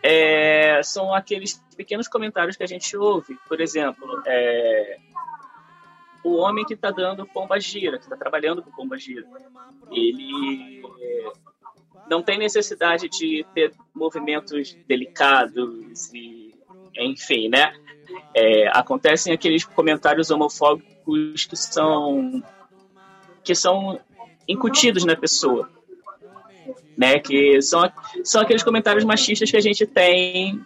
É, são aqueles pequenos comentários que a gente ouve. Por exemplo, é, o homem que está dando pomba gira, que está trabalhando com pomba gira, ele não tem necessidade de ter movimentos delicados e, enfim, né? É, acontecem aqueles comentários homofóbicos que são que são incutidos na pessoa, né? Que são são aqueles comentários machistas que a gente tem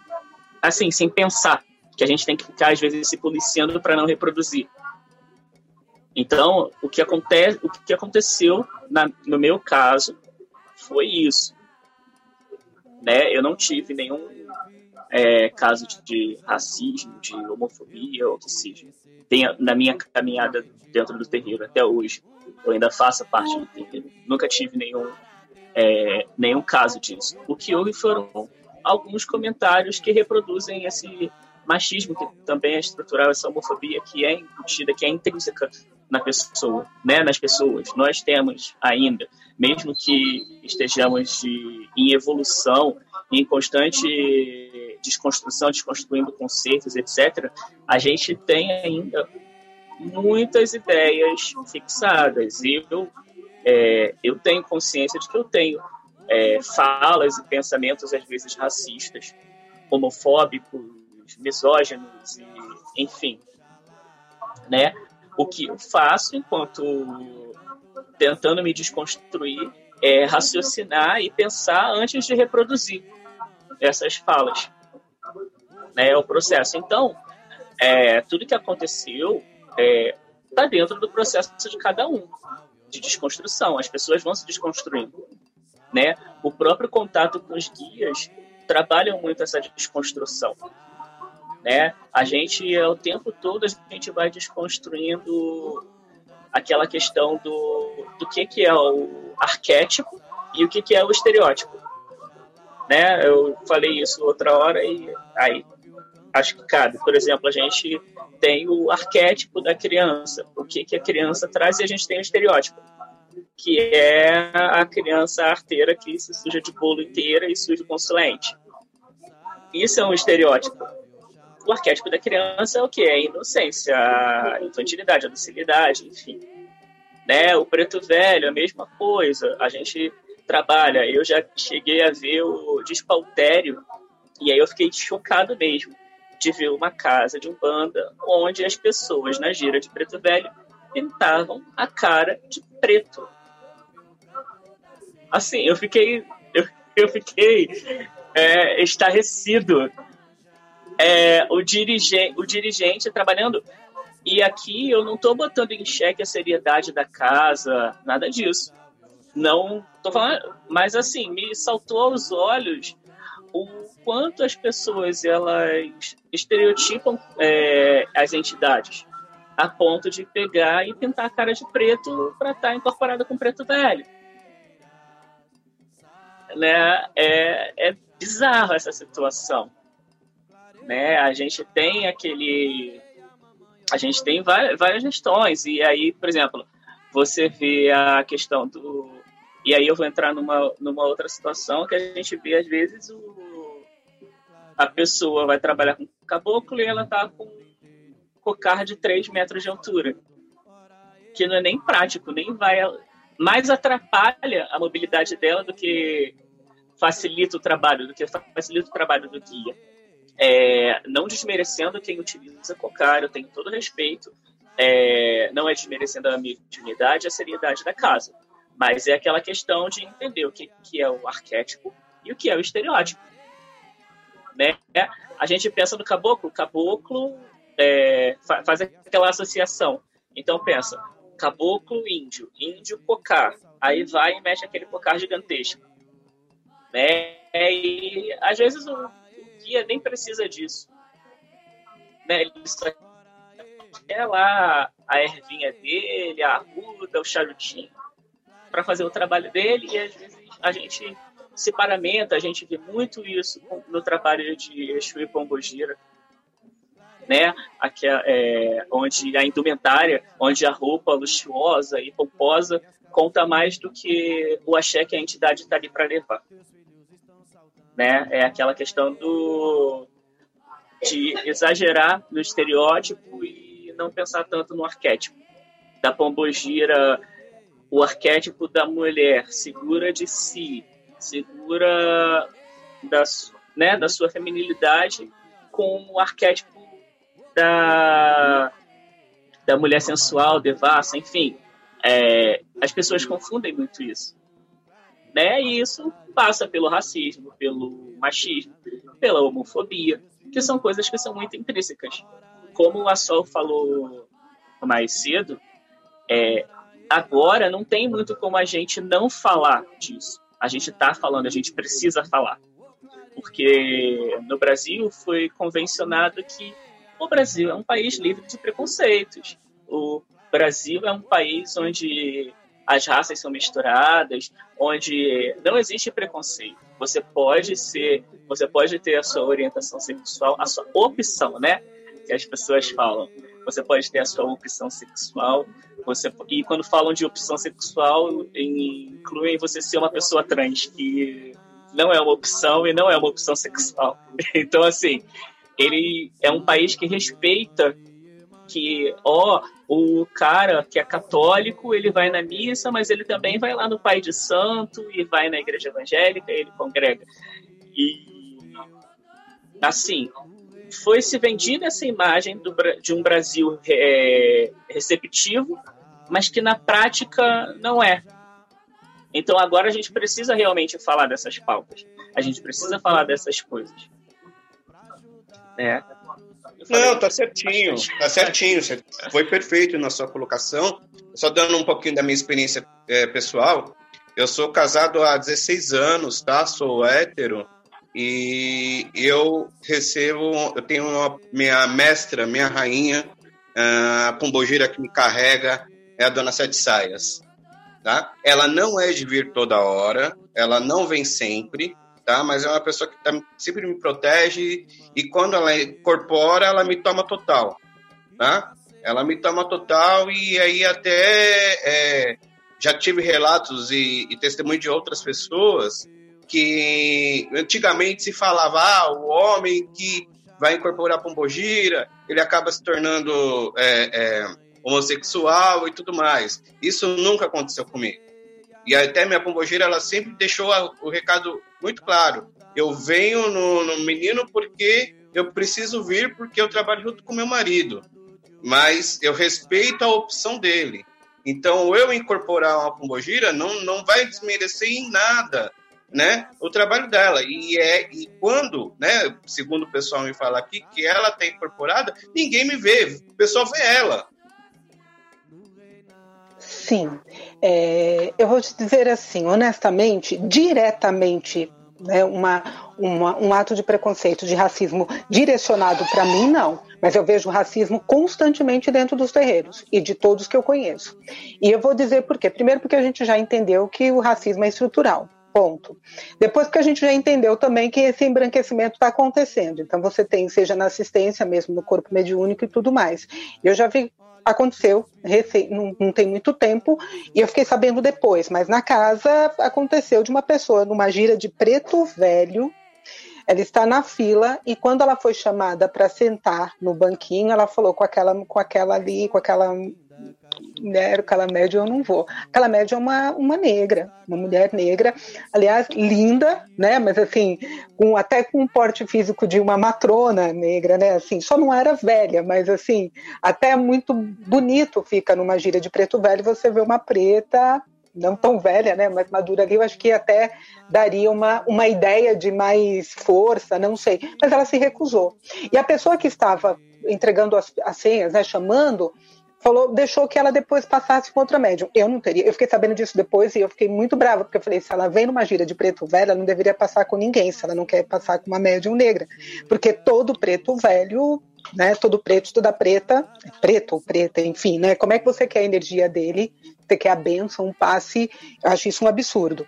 assim sem pensar, que a gente tem que ficar às vezes se policiando para não reproduzir. Então, o que acontece, o que aconteceu na, no meu caso foi isso, né? Eu não tive nenhum é, caso de racismo, de homofobia ou que seja. Na minha caminhada dentro do terreiro até hoje, eu ainda faço parte do terreiro. Nunca tive nenhum, é, nenhum caso disso. O que houve foram alguns comentários que reproduzem esse machismo que também é estrutural, essa homofobia que é incutida, que é intrínseca na pessoa, né, nas pessoas. Nós temos ainda, mesmo que estejamos de, em evolução, em constante desconstrução, desconstruindo conceitos, etc., a gente tem ainda muitas ideias fixadas. E eu, é, eu tenho consciência de que eu tenho é, falas e pensamentos, às vezes, racistas, homofóbicos, misóginos, e, enfim. Né? O que eu faço enquanto tentando me desconstruir é raciocinar e pensar antes de reproduzir essas falas. Né, é o processo. Então, é, tudo que aconteceu está é, tá dentro do processo de cada um, de desconstrução. As pessoas vão se desconstruindo. Né? O próprio contato com os guias trabalham muito essa desconstrução. Né? A gente, o tempo todo, a gente vai desconstruindo aquela questão do, do que, que é o arquétipo e o que, que é o estereótipo né? Eu falei isso outra hora e aí acho que cabe. Por exemplo, a gente tem o arquétipo da criança, o que, que a criança traz, e a gente tem o estereótipo, que é a criança arteira que se suja de bolo inteira e suja consulente. Isso é um estereótipo. O arquétipo da criança é o que? É a inocência, a infantilidade, a docilidade, enfim. Né? O preto velho, a mesma coisa. A gente trabalha. Eu já cheguei a ver o Despautério e aí eu fiquei chocado mesmo ver uma casa de umbanda onde as pessoas na gira de Preto Velho pintavam a cara de preto. Assim, eu fiquei. Eu, eu fiquei é, estarrecido. É, o, dirigente, o dirigente trabalhando. E aqui eu não estou botando em xeque a seriedade da casa, nada disso. Não tô falando, mas assim, me saltou aos olhos o quanto as pessoas elas estereotipam é, as entidades a ponto de pegar e pintar a cara de preto para estar tá incorporada com preto velho. Né? É, é bizarro essa situação. Né? A gente tem aquele. A gente tem várias, várias questões, e aí, por exemplo, você vê a questão do. E aí eu vou entrar numa, numa outra situação que a gente vê, às vezes, o, a pessoa vai trabalhar com caboclo e ela tá com cocar de 3 metros de altura. Que não é nem prático, nem vai. Mais atrapalha a mobilidade dela do que facilita o trabalho, do que facilita o trabalho do guia. É, não desmerecendo quem utiliza cocar, eu tenho todo respeito. É, não é desmerecendo a mediunidade, a seriedade da casa. Mas é aquela questão de entender o que, que é o arquétipo e o que é o estereótipo. Né? A gente pensa no caboclo, caboclo é, faz aquela associação. Então pensa, caboclo índio, índio cocar. Aí vai e mexe aquele cocar gigantesco. Né? E às vezes o, o guia nem precisa disso. Né? Ele só quer lá a ervinha dele, a arruda, o charutinho, para fazer o trabalho dele. E às vezes a gente se paramenta, a gente vê muito isso no trabalho de Exu e Pombogira né? Aqui, é, onde a indumentária, onde a roupa luxuosa e pomposa conta mais do que o axé que a entidade está ali para levar. Né? É aquela questão do de exagerar no estereótipo e não pensar tanto no arquétipo. Da pombogira, o arquétipo da mulher segura de si, segura da, né, da sua feminilidade com o arquétipo da, da mulher sensual, devassa, enfim. É, as pessoas confundem muito isso. Né? E isso passa pelo racismo, pelo machismo, pela homofobia, que são coisas que são muito intrínsecas. Como a Sol falou mais cedo, é, agora não tem muito como a gente não falar disso. A gente está falando, a gente precisa falar. Porque no Brasil foi convencionado que o Brasil é um país livre de preconceitos. O Brasil é um país onde as raças são misturadas, onde não existe preconceito. Você pode ser, você pode ter a sua orientação sexual, a sua opção, né? Que as pessoas falam. Você pode ter a sua opção sexual. Você e quando falam de opção sexual, incluem você ser uma pessoa trans, que não é uma opção e não é uma opção sexual. Então assim, ele é um país que respeita que, ó, o cara que é católico, ele vai na missa, mas ele também vai lá no Pai de Santo e vai na igreja evangélica, ele congrega. E, assim, foi se vendida essa imagem do, de um Brasil é, receptivo, mas que na prática não é. Então agora a gente precisa realmente falar dessas pautas. A gente precisa falar dessas coisas. É. Não, tá certinho, tá certinho. Foi perfeito na sua colocação. Só dando um pouquinho da minha experiência é, pessoal. Eu sou casado há 16 anos, tá? Sou hétero. E eu recebo, eu tenho uma, minha mestra, minha rainha, a pombogira que me carrega é a dona Sete Saias, tá? Ela não é de vir toda hora, ela não vem sempre, tá? Mas é uma pessoa que tá, sempre me protege e quando ela incorpora, ela me toma total, tá? Ela me toma total e aí até é, já tive relatos e, e testemunho de outras pessoas que antigamente se falava, ah, o homem que vai incorporar pombogira, ele acaba se tornando é, é, homossexual e tudo mais. Isso nunca aconteceu comigo. E até minha pombogira, ela sempre deixou o recado muito claro. Eu venho no, no menino porque eu preciso vir porque eu trabalho junto com meu marido. mas eu respeito a opção dele. Então, eu incorporar uma pombogira não, não vai desmerecer em nada né, o trabalho dela. E é e quando, né, segundo o pessoal me fala aqui, que ela está incorporada, ninguém me vê, o pessoal vê ela. Sim, é, eu vou te dizer assim, honestamente, diretamente, né, uma, uma, um ato de preconceito, de racismo direcionado para mim, não. Mas eu vejo racismo constantemente dentro dos terreiros e de todos que eu conheço. E eu vou dizer por quê. Primeiro, porque a gente já entendeu que o racismo é estrutural. Ponto. Depois que a gente já entendeu também que esse embranquecimento está acontecendo. Então você tem, seja na assistência mesmo, no corpo mediúnico e tudo mais. Eu já vi, aconteceu, não, não tem muito tempo, e eu fiquei sabendo depois, mas na casa aconteceu de uma pessoa numa gira de preto velho, ela está na fila e quando ela foi chamada para sentar no banquinho, ela falou com aquela, com aquela ali, com aquela mulher, aquela média eu não vou. Aquela média é uma, uma negra, uma mulher negra, aliás, linda, né? Mas assim, com, até com um porte físico de uma matrona negra, né? Assim, só não era velha, mas assim, até muito bonito fica numa gira de preto velho você vê uma preta não tão velha, né, mas madura ali, eu acho que até daria uma, uma ideia de mais força, não sei. Mas ela se recusou. E a pessoa que estava entregando as, as senhas, né, chamando, falou, deixou que ela depois passasse com outra médium. Eu não teria. Eu fiquei sabendo disso depois e eu fiquei muito brava, porque eu falei, se ela vem numa gira de preto velho, ela não deveria passar com ninguém, se ela não quer passar com uma médium negra. Porque todo preto velho, né, todo preto, toda preta, preto ou preta, enfim, né, como é que você quer a energia dele você quer a benção, um passe, eu acho isso um absurdo.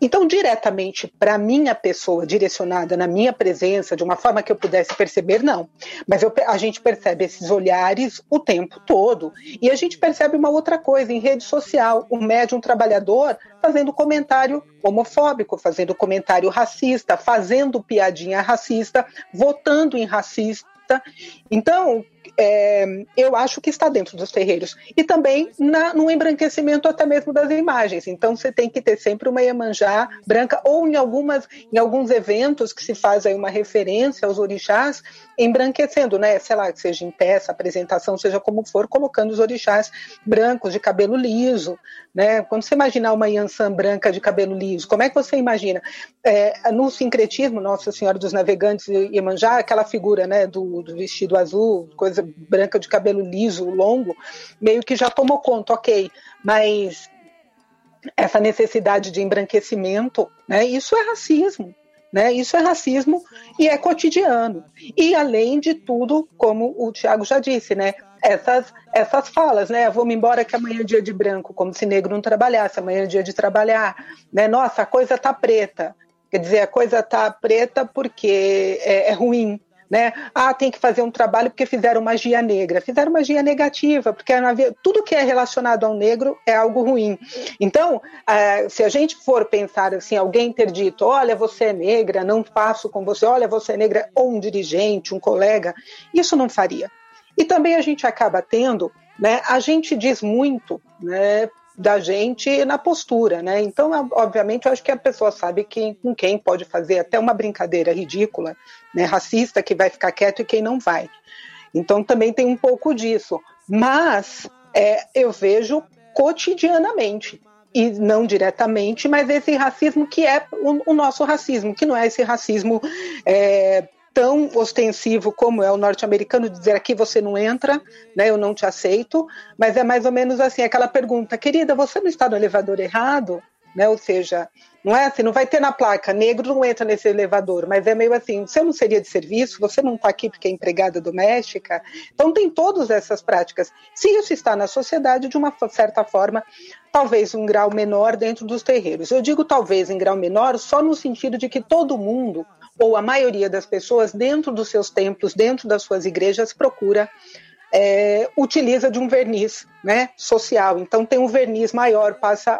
Então, diretamente para minha pessoa, direcionada na minha presença, de uma forma que eu pudesse perceber, não. Mas eu, a gente percebe esses olhares o tempo todo. E a gente percebe uma outra coisa em rede social: o médium trabalhador fazendo comentário homofóbico, fazendo comentário racista, fazendo piadinha racista, votando em racista. Então, é, eu acho que está dentro dos terreiros. E também na, no embranquecimento até mesmo das imagens. Então você tem que ter sempre uma Iemanjá branca, ou em, algumas, em alguns eventos que se faz aí uma referência aos orixás, embranquecendo, né? Sei lá, seja em peça, apresentação, seja como for, colocando os orixás brancos, de cabelo liso, né? Quando você imaginar uma Yansan branca de cabelo liso, como é que você imagina? É, no sincretismo, Nossa Senhora dos Navegantes e Iemanjá, aquela figura, né, do, do vestido azul, coisa branca de cabelo liso, longo, meio que já tomou conta, ok, mas essa necessidade de embranquecimento, né, isso é racismo. Né? Isso é racismo e é cotidiano. E além de tudo, como o Tiago já disse, né? essas, essas falas, né? Vou-me embora que amanhã é dia de branco, como se negro não trabalhasse, amanhã é dia de trabalhar. Né? Nossa, a coisa tá preta. Quer dizer, a coisa tá preta porque é, é ruim, né? Ah, tem que fazer um trabalho porque fizeram magia negra. Fizeram magia negativa, porque tudo que é relacionado ao negro é algo ruim. Então, eh, se a gente for pensar assim, alguém ter dito, olha, você é negra, não faço com você, olha, você é negra, ou um dirigente, um colega, isso não faria. E também a gente acaba tendo, né, a gente diz muito, né, da gente na postura, né? Então, obviamente, eu acho que a pessoa sabe que, com quem pode fazer até uma brincadeira ridícula, né, racista, que vai ficar quieto e quem não vai. Então, também tem um pouco disso. Mas é, eu vejo cotidianamente, e não diretamente, mas esse racismo que é o, o nosso racismo, que não é esse racismo é, tão ostensivo como é o norte-americano dizer aqui você não entra, né, eu não te aceito, mas é mais ou menos assim, aquela pergunta, querida, você não está no elevador errado? Né? Ou seja, não é assim, não vai ter na placa, negro não entra nesse elevador, mas é meio assim, eu não seria de serviço, você não está aqui porque é empregada doméstica. Então tem todas essas práticas. Se isso está na sociedade, de uma certa forma, talvez um grau menor dentro dos terreiros. Eu digo talvez em grau menor só no sentido de que todo mundo ou a maioria das pessoas, dentro dos seus templos, dentro das suas igrejas, procura, é, utiliza de um verniz né, social. Então tem um verniz maior, passa,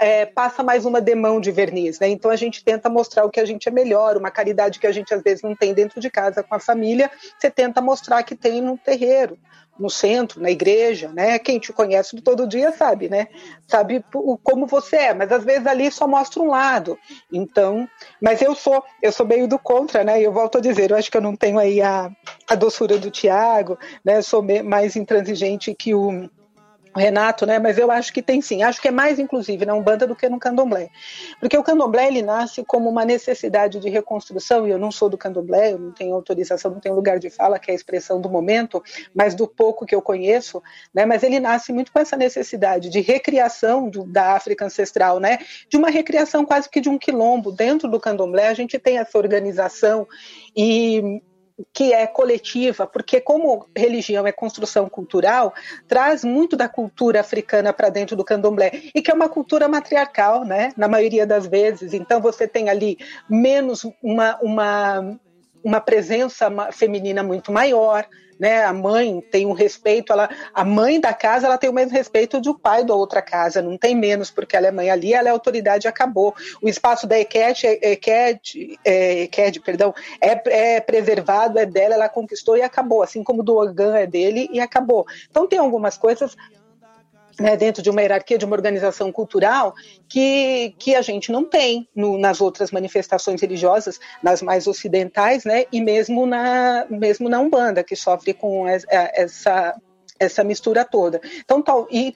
é, passa mais uma demão de verniz. Né? Então a gente tenta mostrar o que a gente é melhor, uma caridade que a gente às vezes não tem dentro de casa com a família, você tenta mostrar que tem no terreiro no centro, na igreja, né? Quem te conhece todo dia sabe, né? Sabe como você é, mas às vezes ali só mostra um lado. Então, mas eu sou, eu sou meio do contra, né? Eu volto a dizer, eu acho que eu não tenho aí a, a doçura do Tiago, né? Eu sou mais intransigente que o Renato, né? Mas eu acho que tem sim. Acho que é mais, inclusive, na Umbanda do que no Candomblé. Porque o Candomblé, ele nasce como uma necessidade de reconstrução, e eu não sou do Candomblé, eu não tenho autorização, não tenho lugar de fala, que é a expressão do momento, mas do pouco que eu conheço, né? Mas ele nasce muito com essa necessidade de recriação do, da África ancestral, né? De uma recriação quase que de um quilombo. Dentro do Candomblé, a gente tem essa organização e que é coletiva, porque como religião é construção cultural, traz muito da cultura africana para dentro do candomblé, e que é uma cultura matriarcal, né, na maioria das vezes. Então você tem ali menos uma, uma, uma presença feminina muito maior, né? A mãe tem um respeito, ela, a mãe da casa ela tem o mesmo respeito do pai da outra casa, não tem menos porque ela é mãe ali, ela é autoridade e acabou. O espaço da EQED, é, EQED perdão, é, é preservado, é dela, ela conquistou e acabou, assim como do Organ é dele e acabou. Então tem algumas coisas né, dentro de uma hierarquia, de uma organização cultural, que, que a gente não tem no, nas outras manifestações religiosas, nas mais ocidentais, né, e mesmo na, mesmo na Umbanda, que sofre com essa, essa mistura toda. Então, tal, e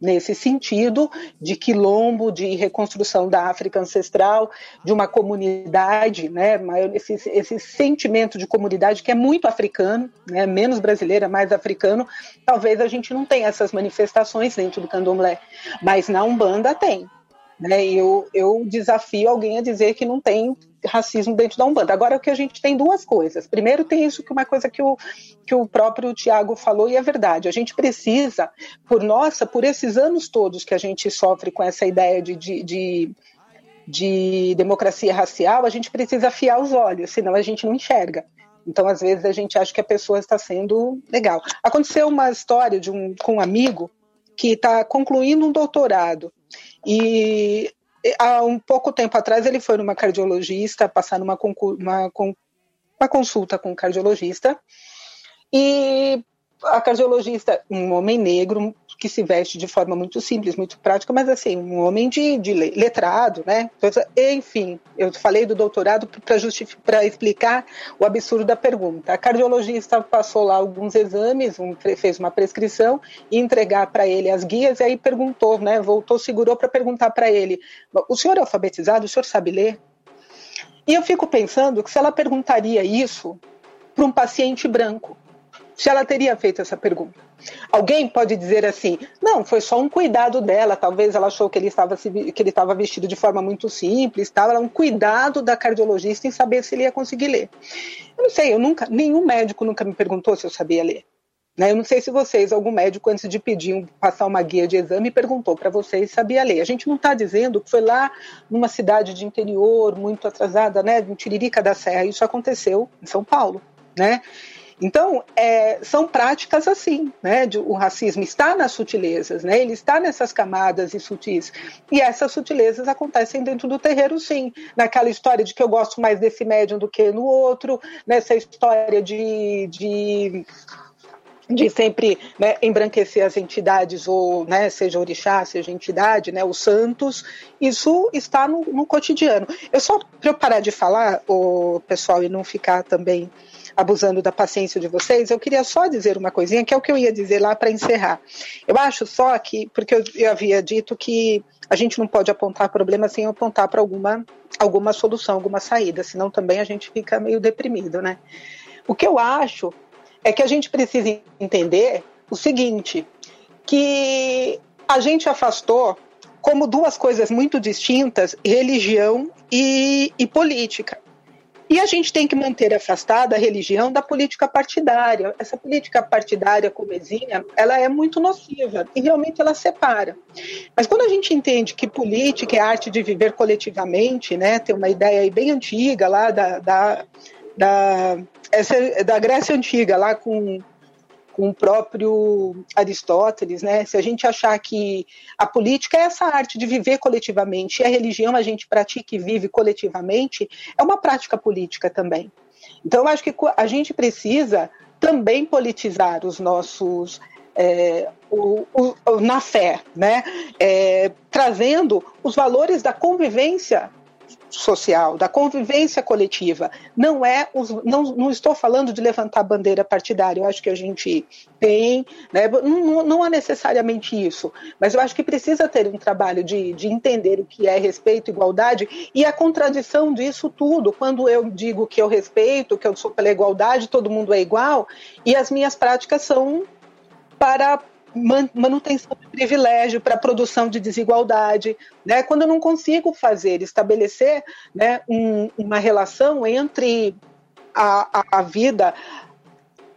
nesse sentido de quilombo, de reconstrução da África ancestral, de uma comunidade, né, esse, esse sentimento de comunidade que é muito africano, né, menos brasileira, mais africano, talvez a gente não tenha essas manifestações dentro do candomblé, mas na Umbanda tem. Né, eu, eu desafio alguém a dizer que não tem racismo dentro da Umbanda. Agora, o que a gente tem duas coisas. Primeiro, tem isso que uma coisa que o, que o próprio Tiago falou, e é verdade. A gente precisa, por nossa, por esses anos todos que a gente sofre com essa ideia de, de, de de democracia racial, a gente precisa afiar os olhos, senão a gente não enxerga. Então, às vezes, a gente acha que a pessoa está sendo legal. Aconteceu uma história de um, com um amigo que está concluindo um doutorado. E há um pouco tempo atrás ele foi numa cardiologista, passar numa uma, uma consulta com um cardiologista, e a cardiologista, um homem negro, que se veste de forma muito simples, muito prática, mas assim, um homem de, de letrado, né? Enfim, eu falei do doutorado para explicar o absurdo da pergunta. A cardiologista passou lá alguns exames, um, fez uma prescrição e entregar para ele as guias, e aí perguntou, né? Voltou, segurou para perguntar para ele: o senhor é alfabetizado? O senhor sabe ler? E eu fico pensando que se ela perguntaria isso para um paciente branco, se ela teria feito essa pergunta. Alguém pode dizer assim: não, foi só um cuidado dela, talvez ela achou que ele estava, que ele estava vestido de forma muito simples, estava era um cuidado da cardiologista em saber se ele ia conseguir ler. Eu não sei, eu nunca, nenhum médico nunca me perguntou se eu sabia ler. Né? Eu não sei se vocês, algum médico, antes de pedir passar uma guia de exame, perguntou para vocês se sabia ler. A gente não está dizendo que foi lá numa cidade de interior, muito atrasada, né, de Tiririca da Serra. Isso aconteceu em São Paulo, né? Então, é, são práticas assim, né? De, o racismo está nas sutilezas, né? Ele está nessas camadas e sutis. E essas sutilezas acontecem dentro do terreiro, sim. Naquela história de que eu gosto mais desse médium do que no outro, nessa história de, de de sempre né, embranquecer as entidades, ou né, seja orixá, seja entidade, né, os santos, isso está no, no cotidiano. Eu só, para eu parar de falar, o pessoal, e não ficar também abusando da paciência de vocês, eu queria só dizer uma coisinha, que é o que eu ia dizer lá para encerrar. Eu acho só que, porque eu, eu havia dito que a gente não pode apontar problema sem apontar para alguma, alguma solução, alguma saída, senão também a gente fica meio deprimido, né? O que eu acho é que a gente precisa entender o seguinte, que a gente afastou como duas coisas muito distintas religião e, e política. E a gente tem que manter afastada a religião da política partidária. Essa política partidária comezinha, ela é muito nociva e realmente ela separa. Mas quando a gente entende que política é arte de viver coletivamente, né, tem uma ideia aí bem antiga lá da, da, da, essa, da Grécia Antiga, lá com com o próprio Aristóteles, né? Se a gente achar que a política é essa arte de viver coletivamente e a religião a gente pratica e vive coletivamente, é uma prática política também. Então, eu acho que a gente precisa também politizar os nossos é, o, o, na fé, né? É, trazendo os valores da convivência social, da convivência coletiva. Não é os, não, não estou falando de levantar bandeira partidária. Eu acho que a gente tem, né, não, não há necessariamente isso, mas eu acho que precisa ter um trabalho de, de entender o que é respeito, igualdade e a contradição disso tudo. Quando eu digo que eu respeito, que eu sou pela igualdade, todo mundo é igual, e as minhas práticas são para manutenção de privilégio, para produção de desigualdade. Né? Quando eu não consigo fazer, estabelecer né, um, uma relação entre a, a, a vida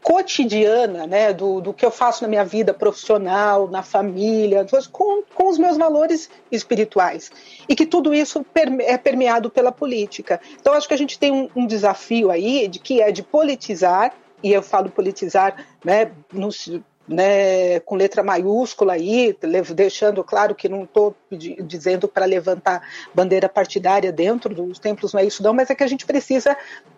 cotidiana, né, do, do que eu faço na minha vida profissional, na família, com, com os meus valores espirituais. E que tudo isso é permeado pela política. Então, acho que a gente tem um, um desafio aí, de, que é de politizar, e eu falo politizar né, no, né, com letra maiúscula aí, deixando claro que não estou dizendo para levantar bandeira partidária dentro dos templos, não é isso não, mas é que a gente precisa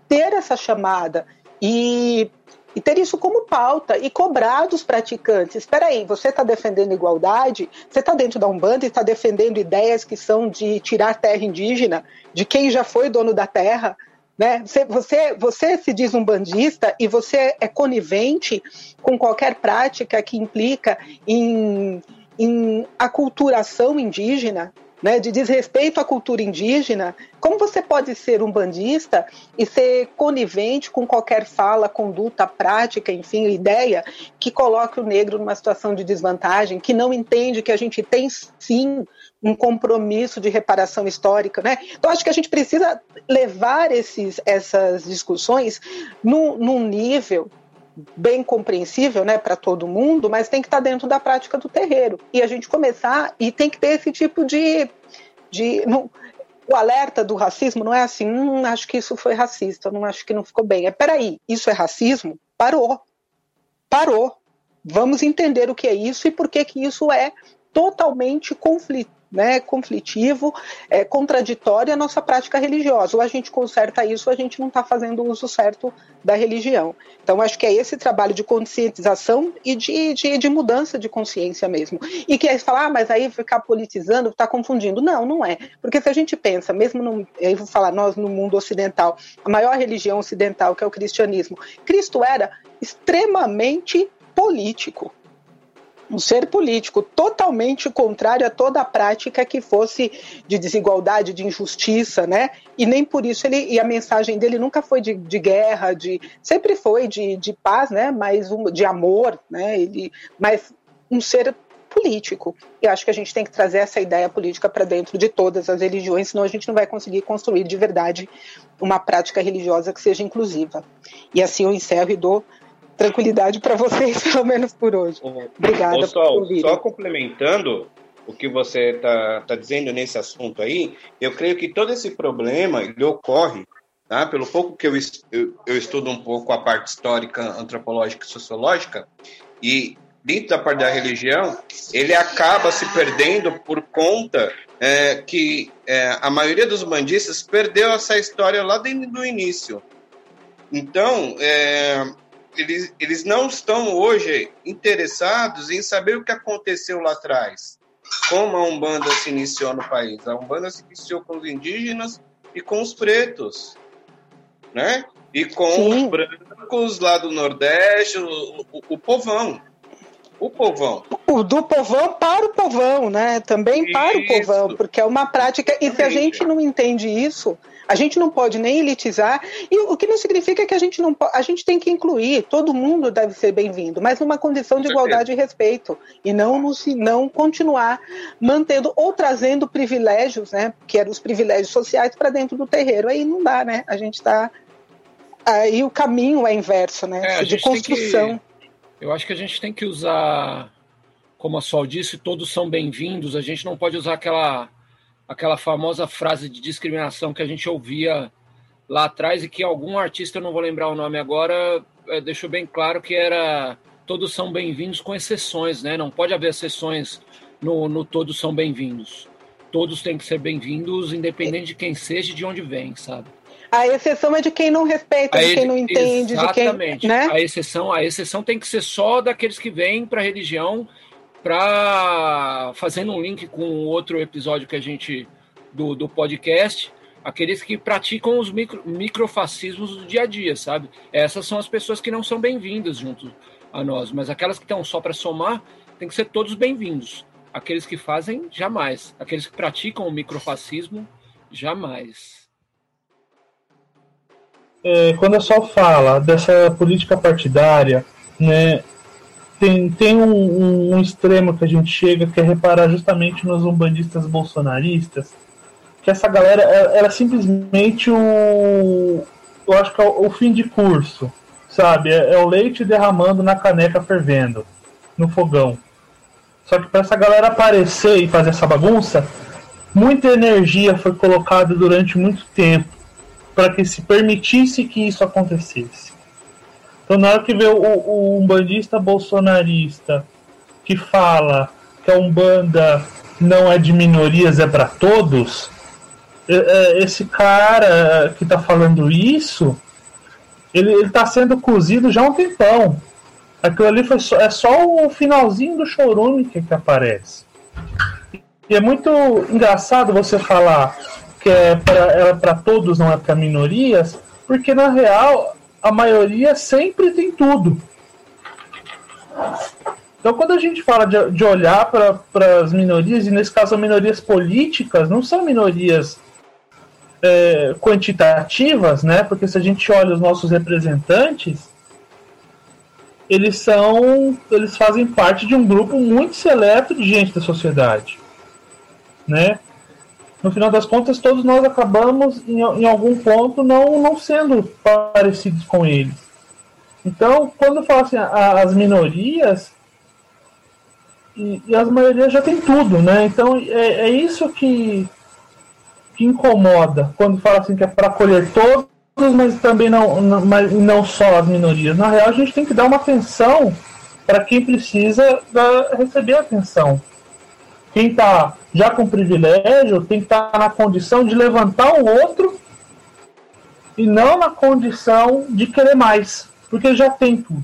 ter essa chamada e, e ter isso como pauta e cobrar dos praticantes. Espera aí, você está defendendo igualdade? Você está dentro da Umbanda e está defendendo ideias que são de tirar terra indígena, de quem já foi dono da terra? Né? Você, você, você se diz um bandista e você é conivente com qualquer prática que implica em, em aculturação indígena, né, de desrespeito à cultura indígena, como você pode ser um bandista e ser conivente com qualquer fala, conduta, prática, enfim, ideia que coloque o negro numa situação de desvantagem, que não entende que a gente tem sim um compromisso de reparação histórica, né? Então acho que a gente precisa levar esses, essas discussões num, num nível bem compreensível, né, para todo mundo, mas tem que estar tá dentro da prática do terreiro e a gente começar e tem que ter esse tipo de, de não, o alerta do racismo não é assim, hum, acho que isso foi racista, não acho que não ficou bem. É peraí, isso é racismo? Parou, parou. Vamos entender o que é isso e por que que isso é totalmente conflito né, conflitivo, é, contraditório à nossa prática religiosa. Ou a gente conserta isso, ou a gente não está fazendo o uso certo da religião. Então, acho que é esse trabalho de conscientização e de, de, de mudança de consciência mesmo. E que aí falar, ah, mas aí ficar politizando, está confundindo. Não, não é. Porque se a gente pensa, mesmo no, vou falar nós no mundo ocidental, a maior religião ocidental, que é o cristianismo, Cristo era extremamente político um ser político totalmente contrário a toda a prática que fosse de desigualdade, de injustiça, né? E nem por isso ele e a mensagem dele nunca foi de, de guerra, de sempre foi de, de paz, né? Mas um, de amor, né? Ele, mas um ser político. E acho que a gente tem que trazer essa ideia política para dentro de todas as religiões, senão a gente não vai conseguir construir de verdade uma prática religiosa que seja inclusiva. E assim eu encerro e dou tranquilidade para vocês, pelo menos por hoje. Obrigada Ô, Sol, por Só complementando o que você está tá dizendo nesse assunto aí, eu creio que todo esse problema ele ocorre, tá? pelo pouco que eu, eu, eu estudo um pouco a parte histórica, antropológica e sociológica, e dentro da parte da religião, ele acaba se perdendo por conta é, que é, a maioria dos bandistas perdeu essa história lá do início. Então, é, eles, eles não estão hoje interessados em saber o que aconteceu lá atrás. Como a Umbanda se iniciou no país. A Umbanda se iniciou com os indígenas e com os pretos, né? E com Sim. os brancos lá do Nordeste, o, o, o povão. O povão. O do povão para o povão, né? Também isso. para o povão, porque é uma prática. E se a gente não entende isso, a gente não pode nem elitizar, e o que não significa que a gente não a gente tem que incluir, todo mundo deve ser bem-vindo, mas numa condição de igualdade e respeito, e não, no, não continuar mantendo ou trazendo privilégios, né, que eram os privilégios sociais para dentro do terreiro. Aí não dá, né? A gente está aí o caminho é inverso, né, é, de construção. Que, eu acho que a gente tem que usar como a Sol disse, todos são bem-vindos. A gente não pode usar aquela aquela famosa frase de discriminação que a gente ouvia lá atrás e que algum artista, eu não vou lembrar o nome agora, é, deixou bem claro que era todos são bem-vindos com exceções, né? Não pode haver exceções no, no todos são bem-vindos. Todos têm que ser bem-vindos, independente de quem seja e de onde vem, sabe? A exceção é de quem não respeita, a de quem não entende, exatamente. de quem. Né? A exceção, a exceção tem que ser só daqueles que vêm para a religião, para fazendo um link com outro episódio que a gente do, do podcast, aqueles que praticam os micro, microfascismos do dia a dia, sabe? Essas são as pessoas que não são bem-vindas junto a nós, mas aquelas que estão só para somar, tem que ser todos bem-vindos. Aqueles que fazem, jamais. Aqueles que praticam o microfascismo, jamais. É, quando a Sol fala dessa política partidária, né, tem, tem um, um, extremo que a gente chega que é reparar justamente nos umbandistas bolsonaristas, que essa galera era, era simplesmente o. Eu acho que é o, o fim de curso, sabe? É, é, o leite derramando na caneca fervendo, no fogão. Só que para essa galera aparecer e fazer essa bagunça, muita energia foi colocada durante muito tempo para que se permitisse que isso acontecesse. Então, na hora que vê o, o umbandista bolsonarista que fala que a Umbanda não é de minorias, é para todos, é, é, esse cara que está falando isso, ele está sendo cozido já há um tempão. Aquilo ali foi só, é só o finalzinho do chorume que, que aparece. E é muito engraçado você falar que é para é todos, não é para minorias, porque na real a maioria sempre tem tudo. Então, quando a gente fala de, de olhar para as minorias, e nesse caso, minorias políticas, não são minorias é, quantitativas, né? Porque se a gente olha os nossos representantes, eles são, eles fazem parte de um grupo muito seleto de gente da sociedade, né? No final das contas, todos nós acabamos em, em algum ponto não, não sendo parecidos com eles. Então, quando fala assim, as minorias e, e, as maiorias já tem tudo, né? Então é, é isso que que incomoda quando fala assim que é para acolher todos, mas também não, não, mas não só as minorias. Na real, a gente tem que dar uma atenção para quem precisa da, receber atenção. Quem está já com privilégio tem que estar tá na condição de levantar o outro e não na condição de querer mais, porque já tem tudo.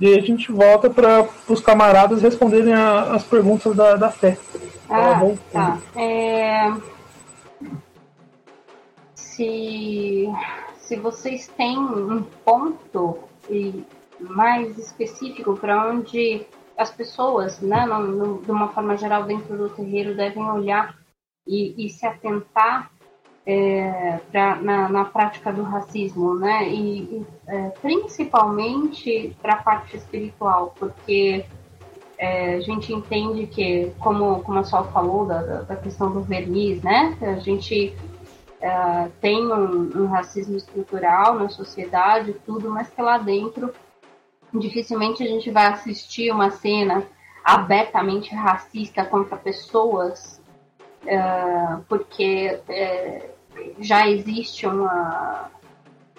E aí a gente volta para os camaradas responderem a, as perguntas da, da fé. Ah, tá. É... Se, se vocês têm um ponto mais específico para onde as pessoas, né, no, no, de uma forma geral, dentro do terreiro, devem olhar e, e se atentar é, pra, na, na, prática do racismo, né? E, e é, principalmente para a parte espiritual, porque é, a gente entende que, como, como a Sol falou, da, da questão do verniz, né? A gente é, tem um, um, racismo estrutural na sociedade, tudo, mas que lá dentro dificilmente a gente vai assistir uma cena abertamente racista contra pessoas, é, porque é, já existe uma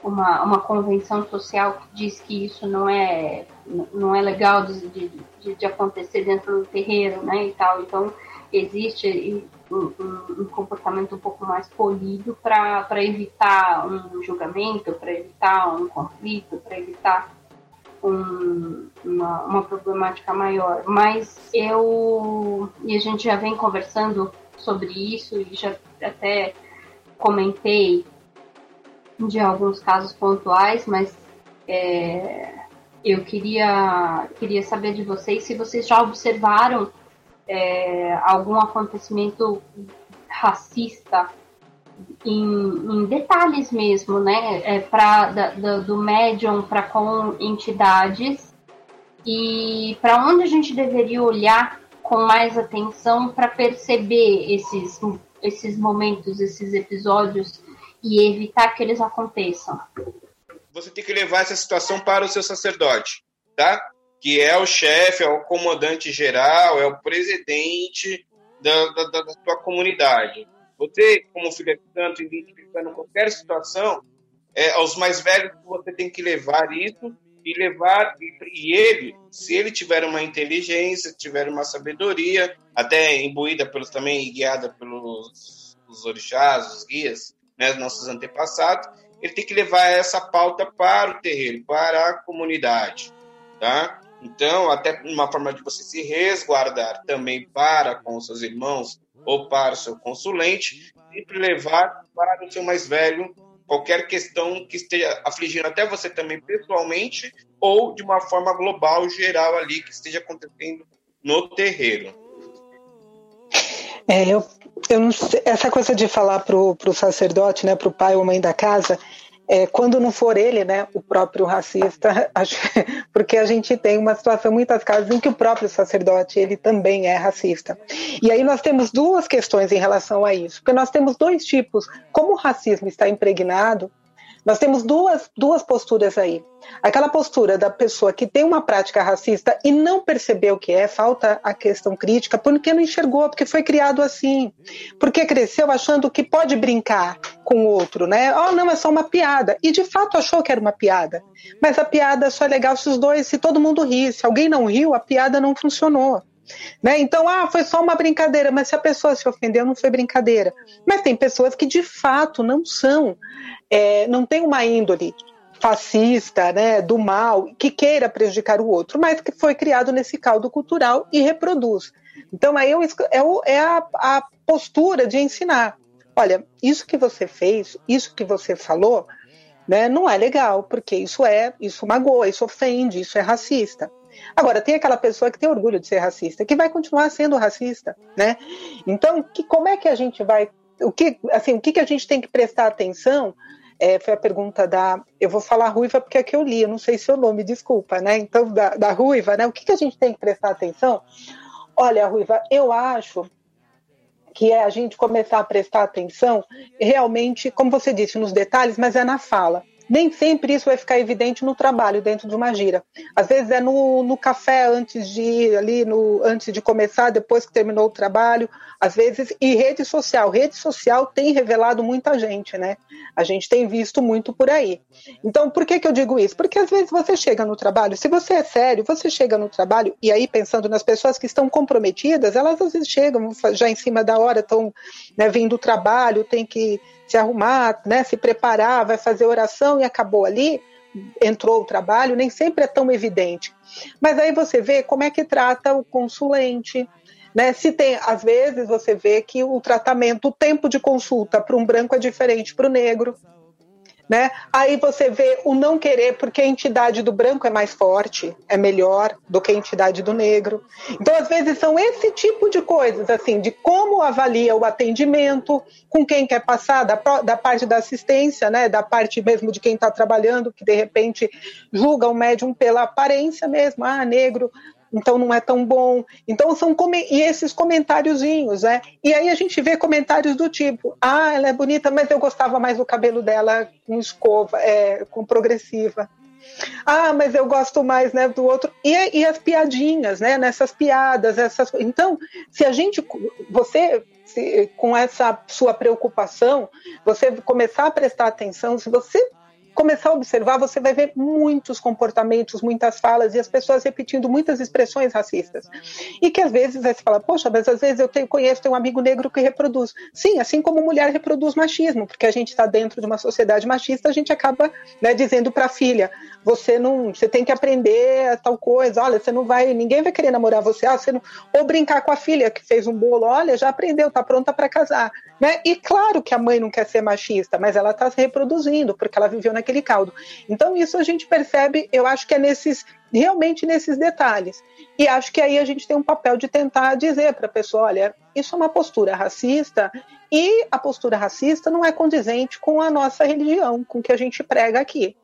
uma, uma convenção social que diz que isso não é, não é legal de, de, de acontecer dentro do terreiro, né, e tal. Então, existe um, um, comportamento um pouco mais polido para evitar um julgamento, para evitar um conflito, para evitar um, uma, uma problemática maior. Mas eu, e a gente já vem conversando sobre isso e já até comentei de alguns casos pontuais, mas é, eu queria, queria saber de vocês se vocês já observaram é, algum acontecimento racista em, em, detalhes mesmo, né? É, pra, da, da, do médium para com entidades e para onde a gente deveria olhar com mais atenção para perceber esses, esses momentos, esses episódios e evitar que eles aconteçam. Você tem que levar essa situação para o seu sacerdote, tá? Que é o chefe, é o comandante geral, é o presidente da, da, da, sua comunidade. Você, como filho de santo, identificando qualquer situação, é, aos mais velhos você tem que levar isso e levar e e ele, se ele tiver uma inteligência, tiver uma sabedoria, até imbuída pelos também guiada pelos os orixás, os guias, né, nossos antepassados, ele tem que levar essa pauta para o terreiro, para a comunidade, tá? Então, até uma forma de você se resguardar também para com seus irmãos ou para o seu consulente, sempre levar para o seu mais velho qualquer questão que esteja afligindo até você também pessoalmente ou de uma forma global, geral ali, que esteja acontecendo no terreiro. É, eu, eu sei, essa coisa de falar pro, pro sacerdote, né, pro pai ou mãe da casa, é, quando não for ele, né, o próprio racista, porque a gente tem uma situação muitas casas em que o próprio sacerdote ele também é racista. E aí nós temos duas questões em relação a isso, porque nós temos dois tipos, como o racismo está impregnado nós temos duas, duas posturas aí. Aquela postura da pessoa que tem uma prática racista e não percebeu o que é, falta a questão crítica, porque não enxergou, porque foi criado assim, porque cresceu achando que pode brincar com o outro, né? Oh, não, é só uma piada. E de fato achou que era uma piada. Mas a piada só é legal se os dois, se todo mundo ri. Se alguém não riu, a piada não funcionou. Né? Então, ah, foi só uma brincadeira, mas se a pessoa se ofendeu, não foi brincadeira. Mas tem pessoas que de fato não são, é, não tem uma índole fascista, né, do mal, que queira prejudicar o outro, mas que foi criado nesse caldo cultural e reproduz. Então, aí é, é a, a postura de ensinar. Olha, isso que você fez, isso que você falou, né, não é legal, porque isso é, isso magoa, isso ofende, isso é racista. Agora, tem aquela pessoa que tem orgulho de ser racista, que vai continuar sendo racista, né? Então, que, como é que a gente vai. O que, assim, o que, que a gente tem que prestar atenção? É, foi a pergunta da. Eu vou falar ruiva porque é que eu li, eu não sei seu nome, desculpa, né? Então, da, da ruiva, né? O que, que a gente tem que prestar atenção? Olha, ruiva, eu acho que é a gente começar a prestar atenção realmente, como você disse, nos detalhes, mas é na fala nem sempre isso vai ficar evidente no trabalho dentro de uma gira. Às vezes é no, no café antes de ir ali, no, antes de começar, depois que terminou o trabalho, às vezes, e rede social. Rede social tem revelado muita gente, né? A gente tem visto muito por aí. Então, por que, que eu digo isso? Porque às vezes você chega no trabalho, se você é sério, você chega no trabalho, e aí pensando nas pessoas que estão comprometidas, elas às vezes chegam já em cima da hora, estão né, vindo do trabalho, tem que se arrumar, né, se preparar, vai fazer oração e acabou ali, entrou o trabalho, nem sempre é tão evidente. Mas aí você vê como é que trata o consulente, né? Se tem, às vezes você vê que o tratamento, o tempo de consulta para um branco é diferente para o negro, né? Aí você vê o não querer, porque a entidade do branco é mais forte, é melhor do que a entidade do negro. Então, às vezes, são esse tipo de coisas, assim, de como avalia o atendimento, com quem quer passar, da, da parte da assistência, né? Da parte mesmo de quem está trabalhando, que de repente julga o médium pela aparência mesmo, ah, negro, então não é tão bom. Então são e esses comentáriozinhos, né? E aí a gente vê comentários do tipo: ah, ela é bonita, mas eu gostava mais do cabelo dela com escova, é, com progressiva. Ah, mas eu gosto mais, né, do outro. E, e as piadinhas, né, nessas piadas, essas. Então, se a gente, você, se, com essa sua preocupação, você começar a prestar atenção, se você começar a observar, você vai ver muitos comportamentos, muitas falas e as pessoas repetindo muitas expressões racistas. E que às vezes você fala, poxa, mas às vezes eu tenho, conheço, tenho um amigo negro que reproduz. Sim, assim como mulher reproduz machismo, porque a gente está dentro de uma sociedade machista, a gente acaba né, dizendo para a filha, você não, você tem que aprender tal coisa, olha, você não vai, ninguém vai querer namorar você, ah, você não, ou brincar com a filha que fez um bolo, olha, já aprendeu, está pronta para casar. Né? E claro que a mãe não quer ser machista, mas ela está se reproduzindo, porque ela viveu naquele caldo. Então, isso a gente percebe, eu acho que é nesses, realmente nesses detalhes. E acho que aí a gente tem um papel de tentar dizer para a pessoa: olha, isso é uma postura racista, e a postura racista não é condizente com a nossa religião, com o que a gente prega aqui.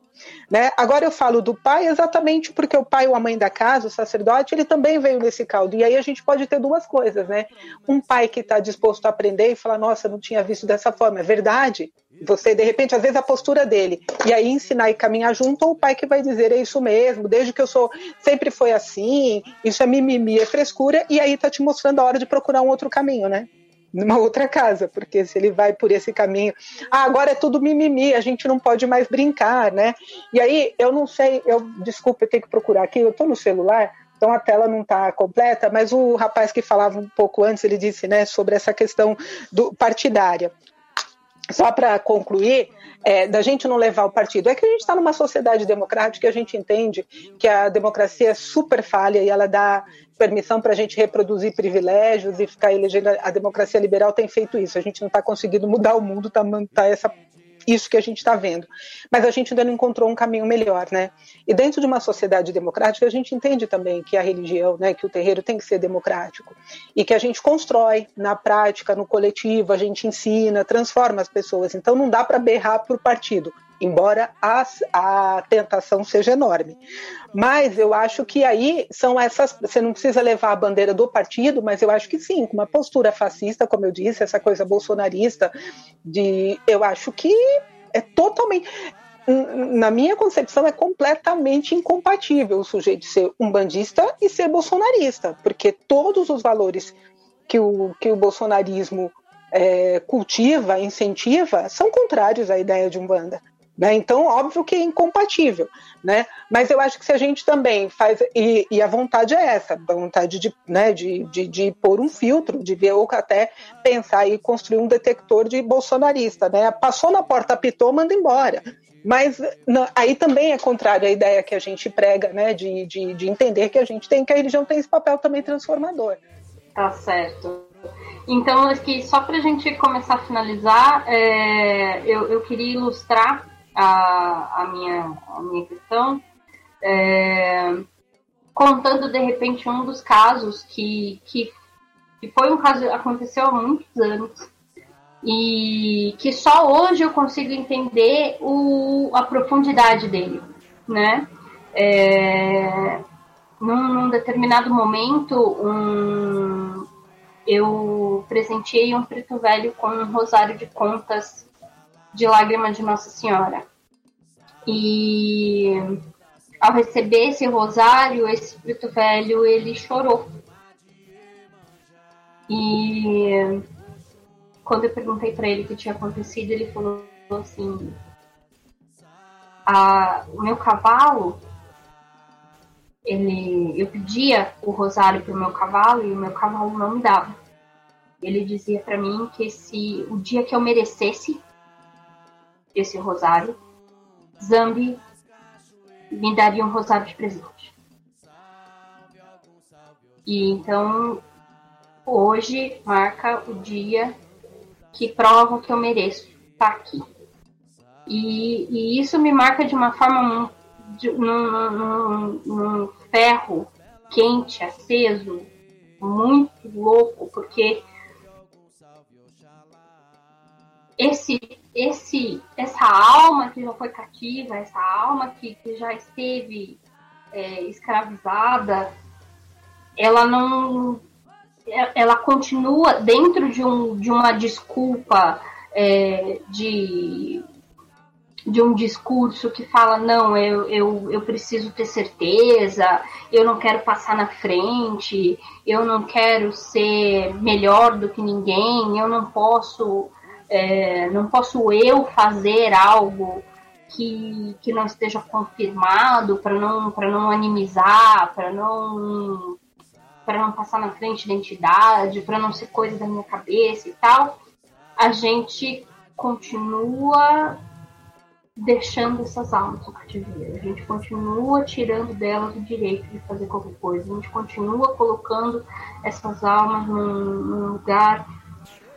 Né? Agora eu falo do pai exatamente porque o pai ou a mãe da casa, o sacerdote, ele também veio nesse caldo. E aí a gente pode ter duas coisas, né? Um pai que está disposto a aprender e falar, nossa, não tinha visto dessa forma, é verdade. Você, de repente, às vezes a postura dele, e aí ensinar e caminhar junto, ou o pai que vai dizer, é isso mesmo, desde que eu sou, sempre foi assim, isso é mimimi, é frescura, e aí tá te mostrando a hora de procurar um outro caminho, né? Numa outra casa, porque se ele vai por esse caminho, ah, agora é tudo mimimi, a gente não pode mais brincar, né? E aí, eu não sei, eu desculpa, eu tenho que procurar aqui, eu estou no celular, então a tela não está completa, mas o rapaz que falava um pouco antes, ele disse, né, sobre essa questão do partidária. Só para concluir, é, da gente não levar o partido. É que a gente está numa sociedade democrática e a gente entende que a democracia é super falha e ela dá permissão para a gente reproduzir privilégios e ficar elegendo. A democracia liberal tem feito isso. A gente não está conseguindo mudar o mundo, está tá essa isso que a gente está vendo. Mas a gente ainda não encontrou um caminho melhor, né? E dentro de uma sociedade democrática, a gente entende também que a religião, né, que o terreiro tem que ser democrático e que a gente constrói na prática, no coletivo, a gente ensina, transforma as pessoas. Então não dá para berrar o partido, embora a, a tentação seja enorme. Mas eu acho que aí são essas. Você não precisa levar a bandeira do partido, mas eu acho que sim, com uma postura fascista, como eu disse, essa coisa bolsonarista, de eu acho que é totalmente. Na minha concepção, é completamente incompatível o sujeito ser um bandista e ser bolsonarista, porque todos os valores que o, que o bolsonarismo é, cultiva, incentiva, são contrários à ideia de um banda. Né? Então, óbvio que é incompatível, né? Mas eu acho que se a gente também faz e, e a vontade é essa, a vontade de, né, de, de, de, pôr um filtro, de ver ou até pensar e construir um detector de bolsonarista, né? Passou na porta, apitou, manda embora. Mas não, aí também é contrário à ideia que a gente prega, né? De, de, de entender que a gente tem que a religião tem esse papel também transformador. Tá certo. Então, aqui, só para a gente começar a finalizar, é, eu, eu queria ilustrar a, a, minha, a minha questão, é, contando de repente um dos casos que, que, que foi um caso que aconteceu há muitos anos e que só hoje eu consigo entender o, a profundidade dele, né? É, num, num, determinado momento, um, eu presenteei um preto velho com um rosário de contas de lágrima de Nossa Senhora. E ao receber esse rosário, esse preto velho, ele chorou. E quando eu perguntei para ele o que tinha acontecido, ele falou assim: a, o meu cavalo, ele, eu pedia o rosário para o meu cavalo e o meu cavalo não me dava. Ele dizia para mim que se o dia que eu merecesse esse rosário, Zambi me daria um rosário de presente. E então hoje marca o dia que prova que eu mereço estar aqui. E, e isso me marca de uma forma de, num, num, num ferro quente, aceso, muito louco, porque esse, esse, essa alma que já foi cativa, essa alma que, que já esteve é, escravizada, ela não, ela continua dentro de, um, de uma desculpa é, de de um discurso que fala não eu, eu, eu preciso ter certeza eu não quero passar na frente eu não quero ser melhor do que ninguém eu não posso é, não posso eu fazer algo que, que não esteja confirmado para não, não animizar, para não para não passar na frente da entidade, para não ser coisa da minha cabeça e tal, a gente continua deixando essas almas no cativeiro. A gente continua tirando delas o direito de fazer qualquer coisa. A gente continua colocando essas almas num, num lugar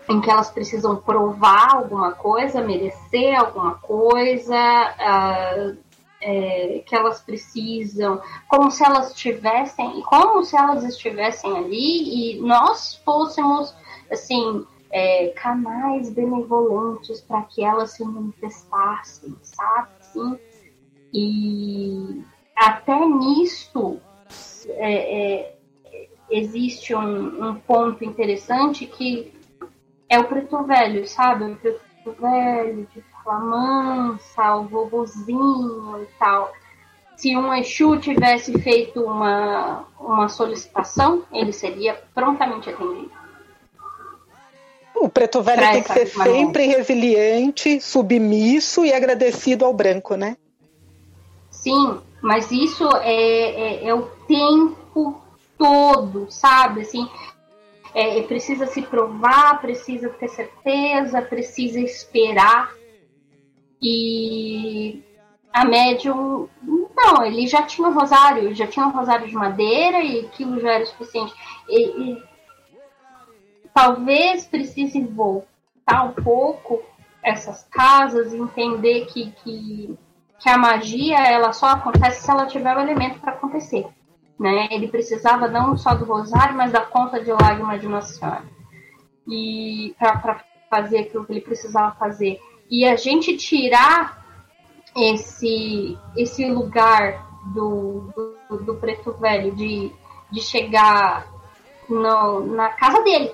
em que elas precisam provar alguma coisa, merecer alguma coisa, uh, é, que elas precisam, como se elas estivessem, como se elas estivessem ali e nós fôssemos assim é, canais benevolentes para que elas se manifestassem, sabe? Assim, e até nisso é, é, existe um, um ponto interessante que é o preto velho, sabe? O preto velho, de fala mansa, o vovozinho e tal. Se um Exu tivesse feito uma, uma solicitação, ele seria prontamente atendido. O preto velho tem que ser sempre resiliente, submisso e agradecido ao branco, né? Sim, mas isso é, é, é o tempo todo, sabe? Assim, é, precisa se provar, precisa ter certeza, precisa esperar. E a médium, não, ele já tinha um rosário, já tinha um rosário de madeira e aquilo já era o suficiente. E, e, talvez precise voltar um pouco essas casas entender que, que, que a magia ela só acontece se ela tiver o elemento para acontecer. Né? Ele precisava não só do rosário, mas da conta de lágrimas de Nossa Senhora. E para fazer aquilo que ele precisava fazer. E a gente tirar esse, esse lugar do, do, do preto velho de, de chegar no, na casa dele,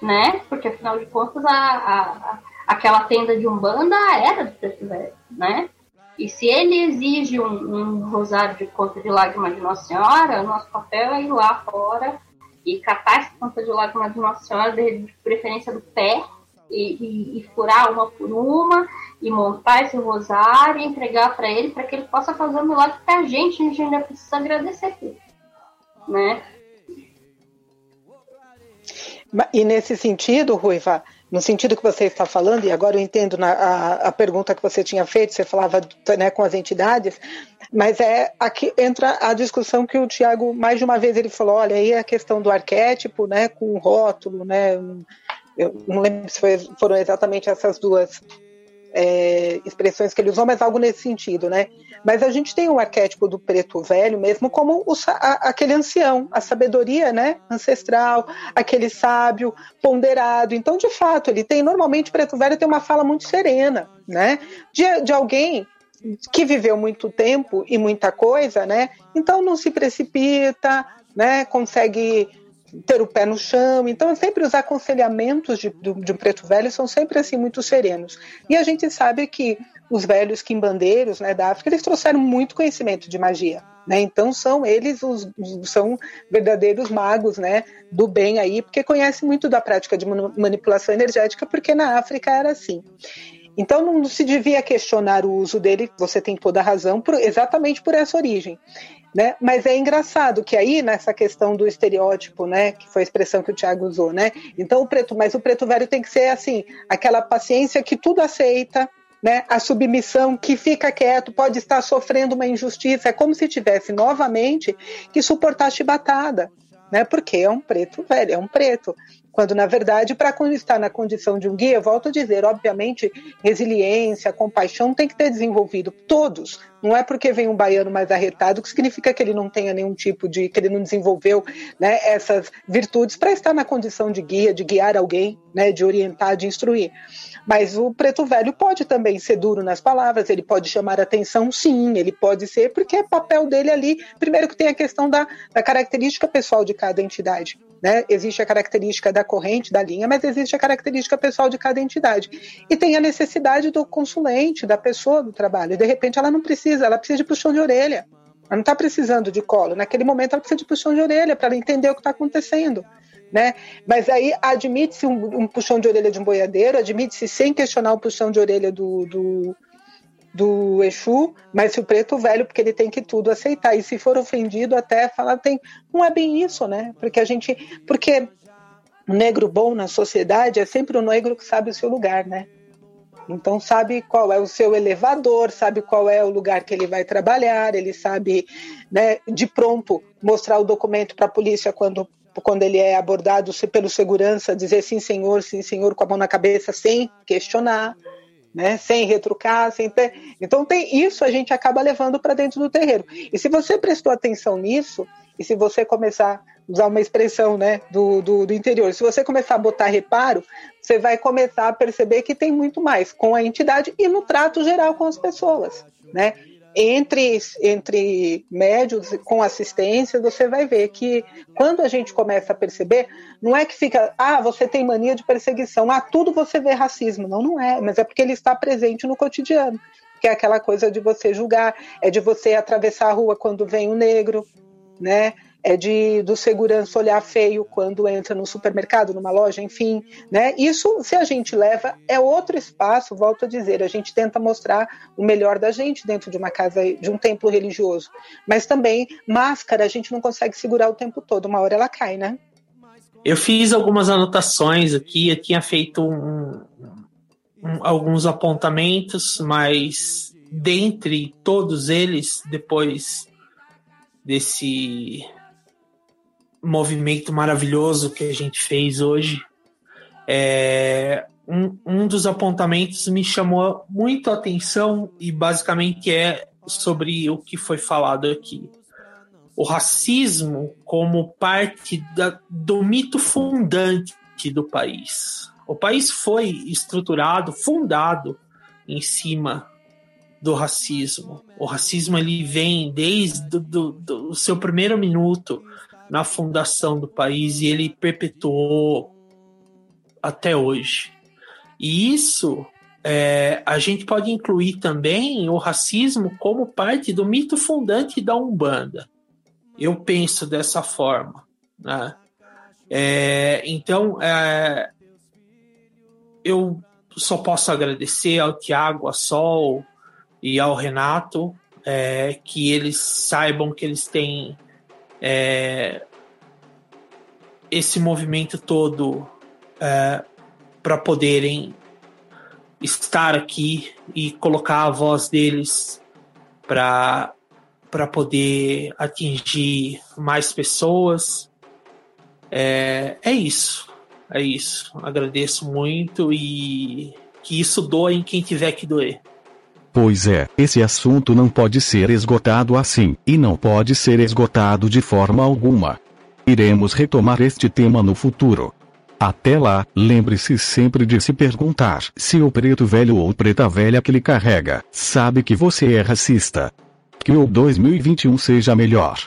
né? Porque afinal de contas a, a, aquela tenda de Umbanda era do preto velho, né? E se ele exige um, um rosário de conta de lágrimas de Nossa Senhora, nosso papel é ir lá fora e catar essa conta de lágrimas de Nossa Senhora, de preferência do pé, e, e, e, furar uma por uma, e montar esse rosário e entregar para ele, para que ele possa fazer um milagre para a gente, a gente ainda precisa agradecer. Né? E nesse sentido, Ruiva, no sentido que você está falando, e agora eu entendo na, a, a, pergunta que você tinha feito, você falava né, com as entidades, mas é aqui entra a discussão que o Tiago, mais de uma vez, ele falou, olha, aí a questão do arquétipo, né, com o rótulo, né, eu não lembro se foi, foram exatamente essas duas é, expressões que ele usou, mas algo nesse sentido, né? Mas a gente tem o arquétipo do preto velho mesmo como o, a, aquele ancião, a sabedoria, né, ancestral, aquele sábio ponderado. Então, de fato, ele tem normalmente o preto velho tem uma fala muito serena, né, de, de alguém que viveu muito tempo e muita coisa, né? Então não se precipita, né? Consegue ter o pé no chão. Então, sempre os aconselhamentos de, de, um preto velho são sempre assim muito serenos. E a gente sabe que os velhos quimbandeiros né, da África eles trouxeram muito conhecimento de magia. Né? Então são eles os são verdadeiros magos, né, do bem aí, porque conhecem muito da prática de manipulação energética, porque na África era assim. Então não se devia questionar o uso dele, você tem toda a razão, por, exatamente por essa origem. Né? Mas é engraçado que aí, nessa questão do estereótipo, né, que foi a expressão que o Tiago usou, né? Então o preto, mas o preto velho tem que ser assim, aquela paciência que tudo aceita, né? A submissão que fica quieto, pode estar sofrendo uma injustiça, é como se tivesse novamente que suportar chibatada, né? Porque é um preto velho, é um preto. Quando, na verdade, para estar na condição de um guia, volto a dizer, obviamente, resiliência, compaixão tem que ter desenvolvido todos. Não é porque vem um baiano mais arretado que significa que ele não tenha nenhum tipo de, que ele não desenvolveu né, essas virtudes para estar na condição de guia, de guiar alguém, né, de orientar, de instruir. Mas o preto velho pode também ser duro nas palavras, ele pode chamar atenção, sim, ele pode ser, porque é papel dele ali. Primeiro que tem a questão da, da característica pessoal de cada entidade. Né? Existe a característica da corrente, da linha, mas existe a característica pessoal de cada entidade. E tem a necessidade do consulente, da pessoa do trabalho. De repente ela não precisa, ela precisa de puxão de orelha. Ela não está precisando de colo. Naquele momento ela precisa de puxão de orelha para ela entender o que está acontecendo. Né? Mas aí admite-se um, um, puxão de orelha de um boiadeiro, admite-se sem questionar o puxão de orelha do, do, do Exu, mas se o preto velho, porque ele tem que tudo aceitar. E se for ofendido, até falar, tem. Não é bem isso, né? Porque a gente. Porque o negro bom na sociedade é sempre o negro que sabe o seu lugar, né? Então sabe qual é o seu elevador, sabe qual é o lugar que ele vai trabalhar, ele sabe, né, de pronto mostrar o documento para a polícia quando quando ele é abordado pelo segurança, dizer sim senhor, sim senhor, com a mão na cabeça, sem questionar né? Sem retrucar, sem ter. Então tem isso a gente acaba levando para dentro do terreiro. E se você prestou atenção nisso, e se você começar a usar uma expressão né, do, do, do, interior, se você começar a botar reparo, você vai começar a perceber que tem muito mais com a entidade e no trato geral com as pessoas. Né? Entre, entre médios com assistência, você vai ver que quando a gente começa a perceber, não é que fica, ah, você tem mania de perseguição, ah, tudo você vê racismo. Não, não é, mas é porque ele está presente no cotidiano. Que é aquela coisa de você julgar, é de você atravessar a rua quando vem o negro, né? É de do segurança olhar feio quando entra no supermercado, numa loja, enfim, né? Isso, se a gente leva, é outro espaço, volto a dizer, a gente tenta mostrar o melhor da gente dentro de uma casa, de um templo religioso. Mas também, máscara, a gente não consegue segurar o tempo todo, uma hora ela cai, né? Eu fiz algumas anotações aqui, eu tinha feito um, um, alguns apontamentos, mas dentre todos eles, depois desse movimento maravilhoso que a gente fez hoje, é, um, um dos apontamentos me chamou muito a atenção e basicamente é sobre o que foi falado aqui o racismo como parte da, do mito fundante do país. O país foi estruturado, fundado em cima do racismo. O racismo ele vem desde do, do, do seu primeiro minuto na fundação do país e ele perpetuou até hoje. E isso é, a gente pode incluir também o racismo como parte do mito fundante da Umbanda. Eu penso dessa forma. Né? É, então, é, eu só posso agradecer ao Tiago, a Sol e ao Renato é, que eles saibam que eles têm é, esse movimento todo é, para poderem estar aqui e colocar a voz deles para para poder atingir mais pessoas. É, é isso. É isso. Agradeço muito e que isso doa em quem tiver que doer. Pois é, esse assunto não pode ser esgotado assim, e não pode ser esgotado de forma alguma. Iremos retomar este tema no futuro. Até lá, lembre-se sempre de se perguntar se o preto velho ou preta velha que lhe carrega sabe que você é racista. Que o 2021 seja melhor.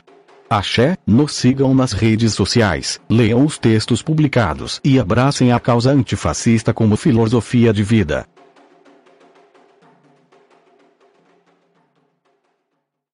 Axé, nos sigam nas redes sociais, leiam os textos publicados e abracem a causa antifascista como filosofia de vida.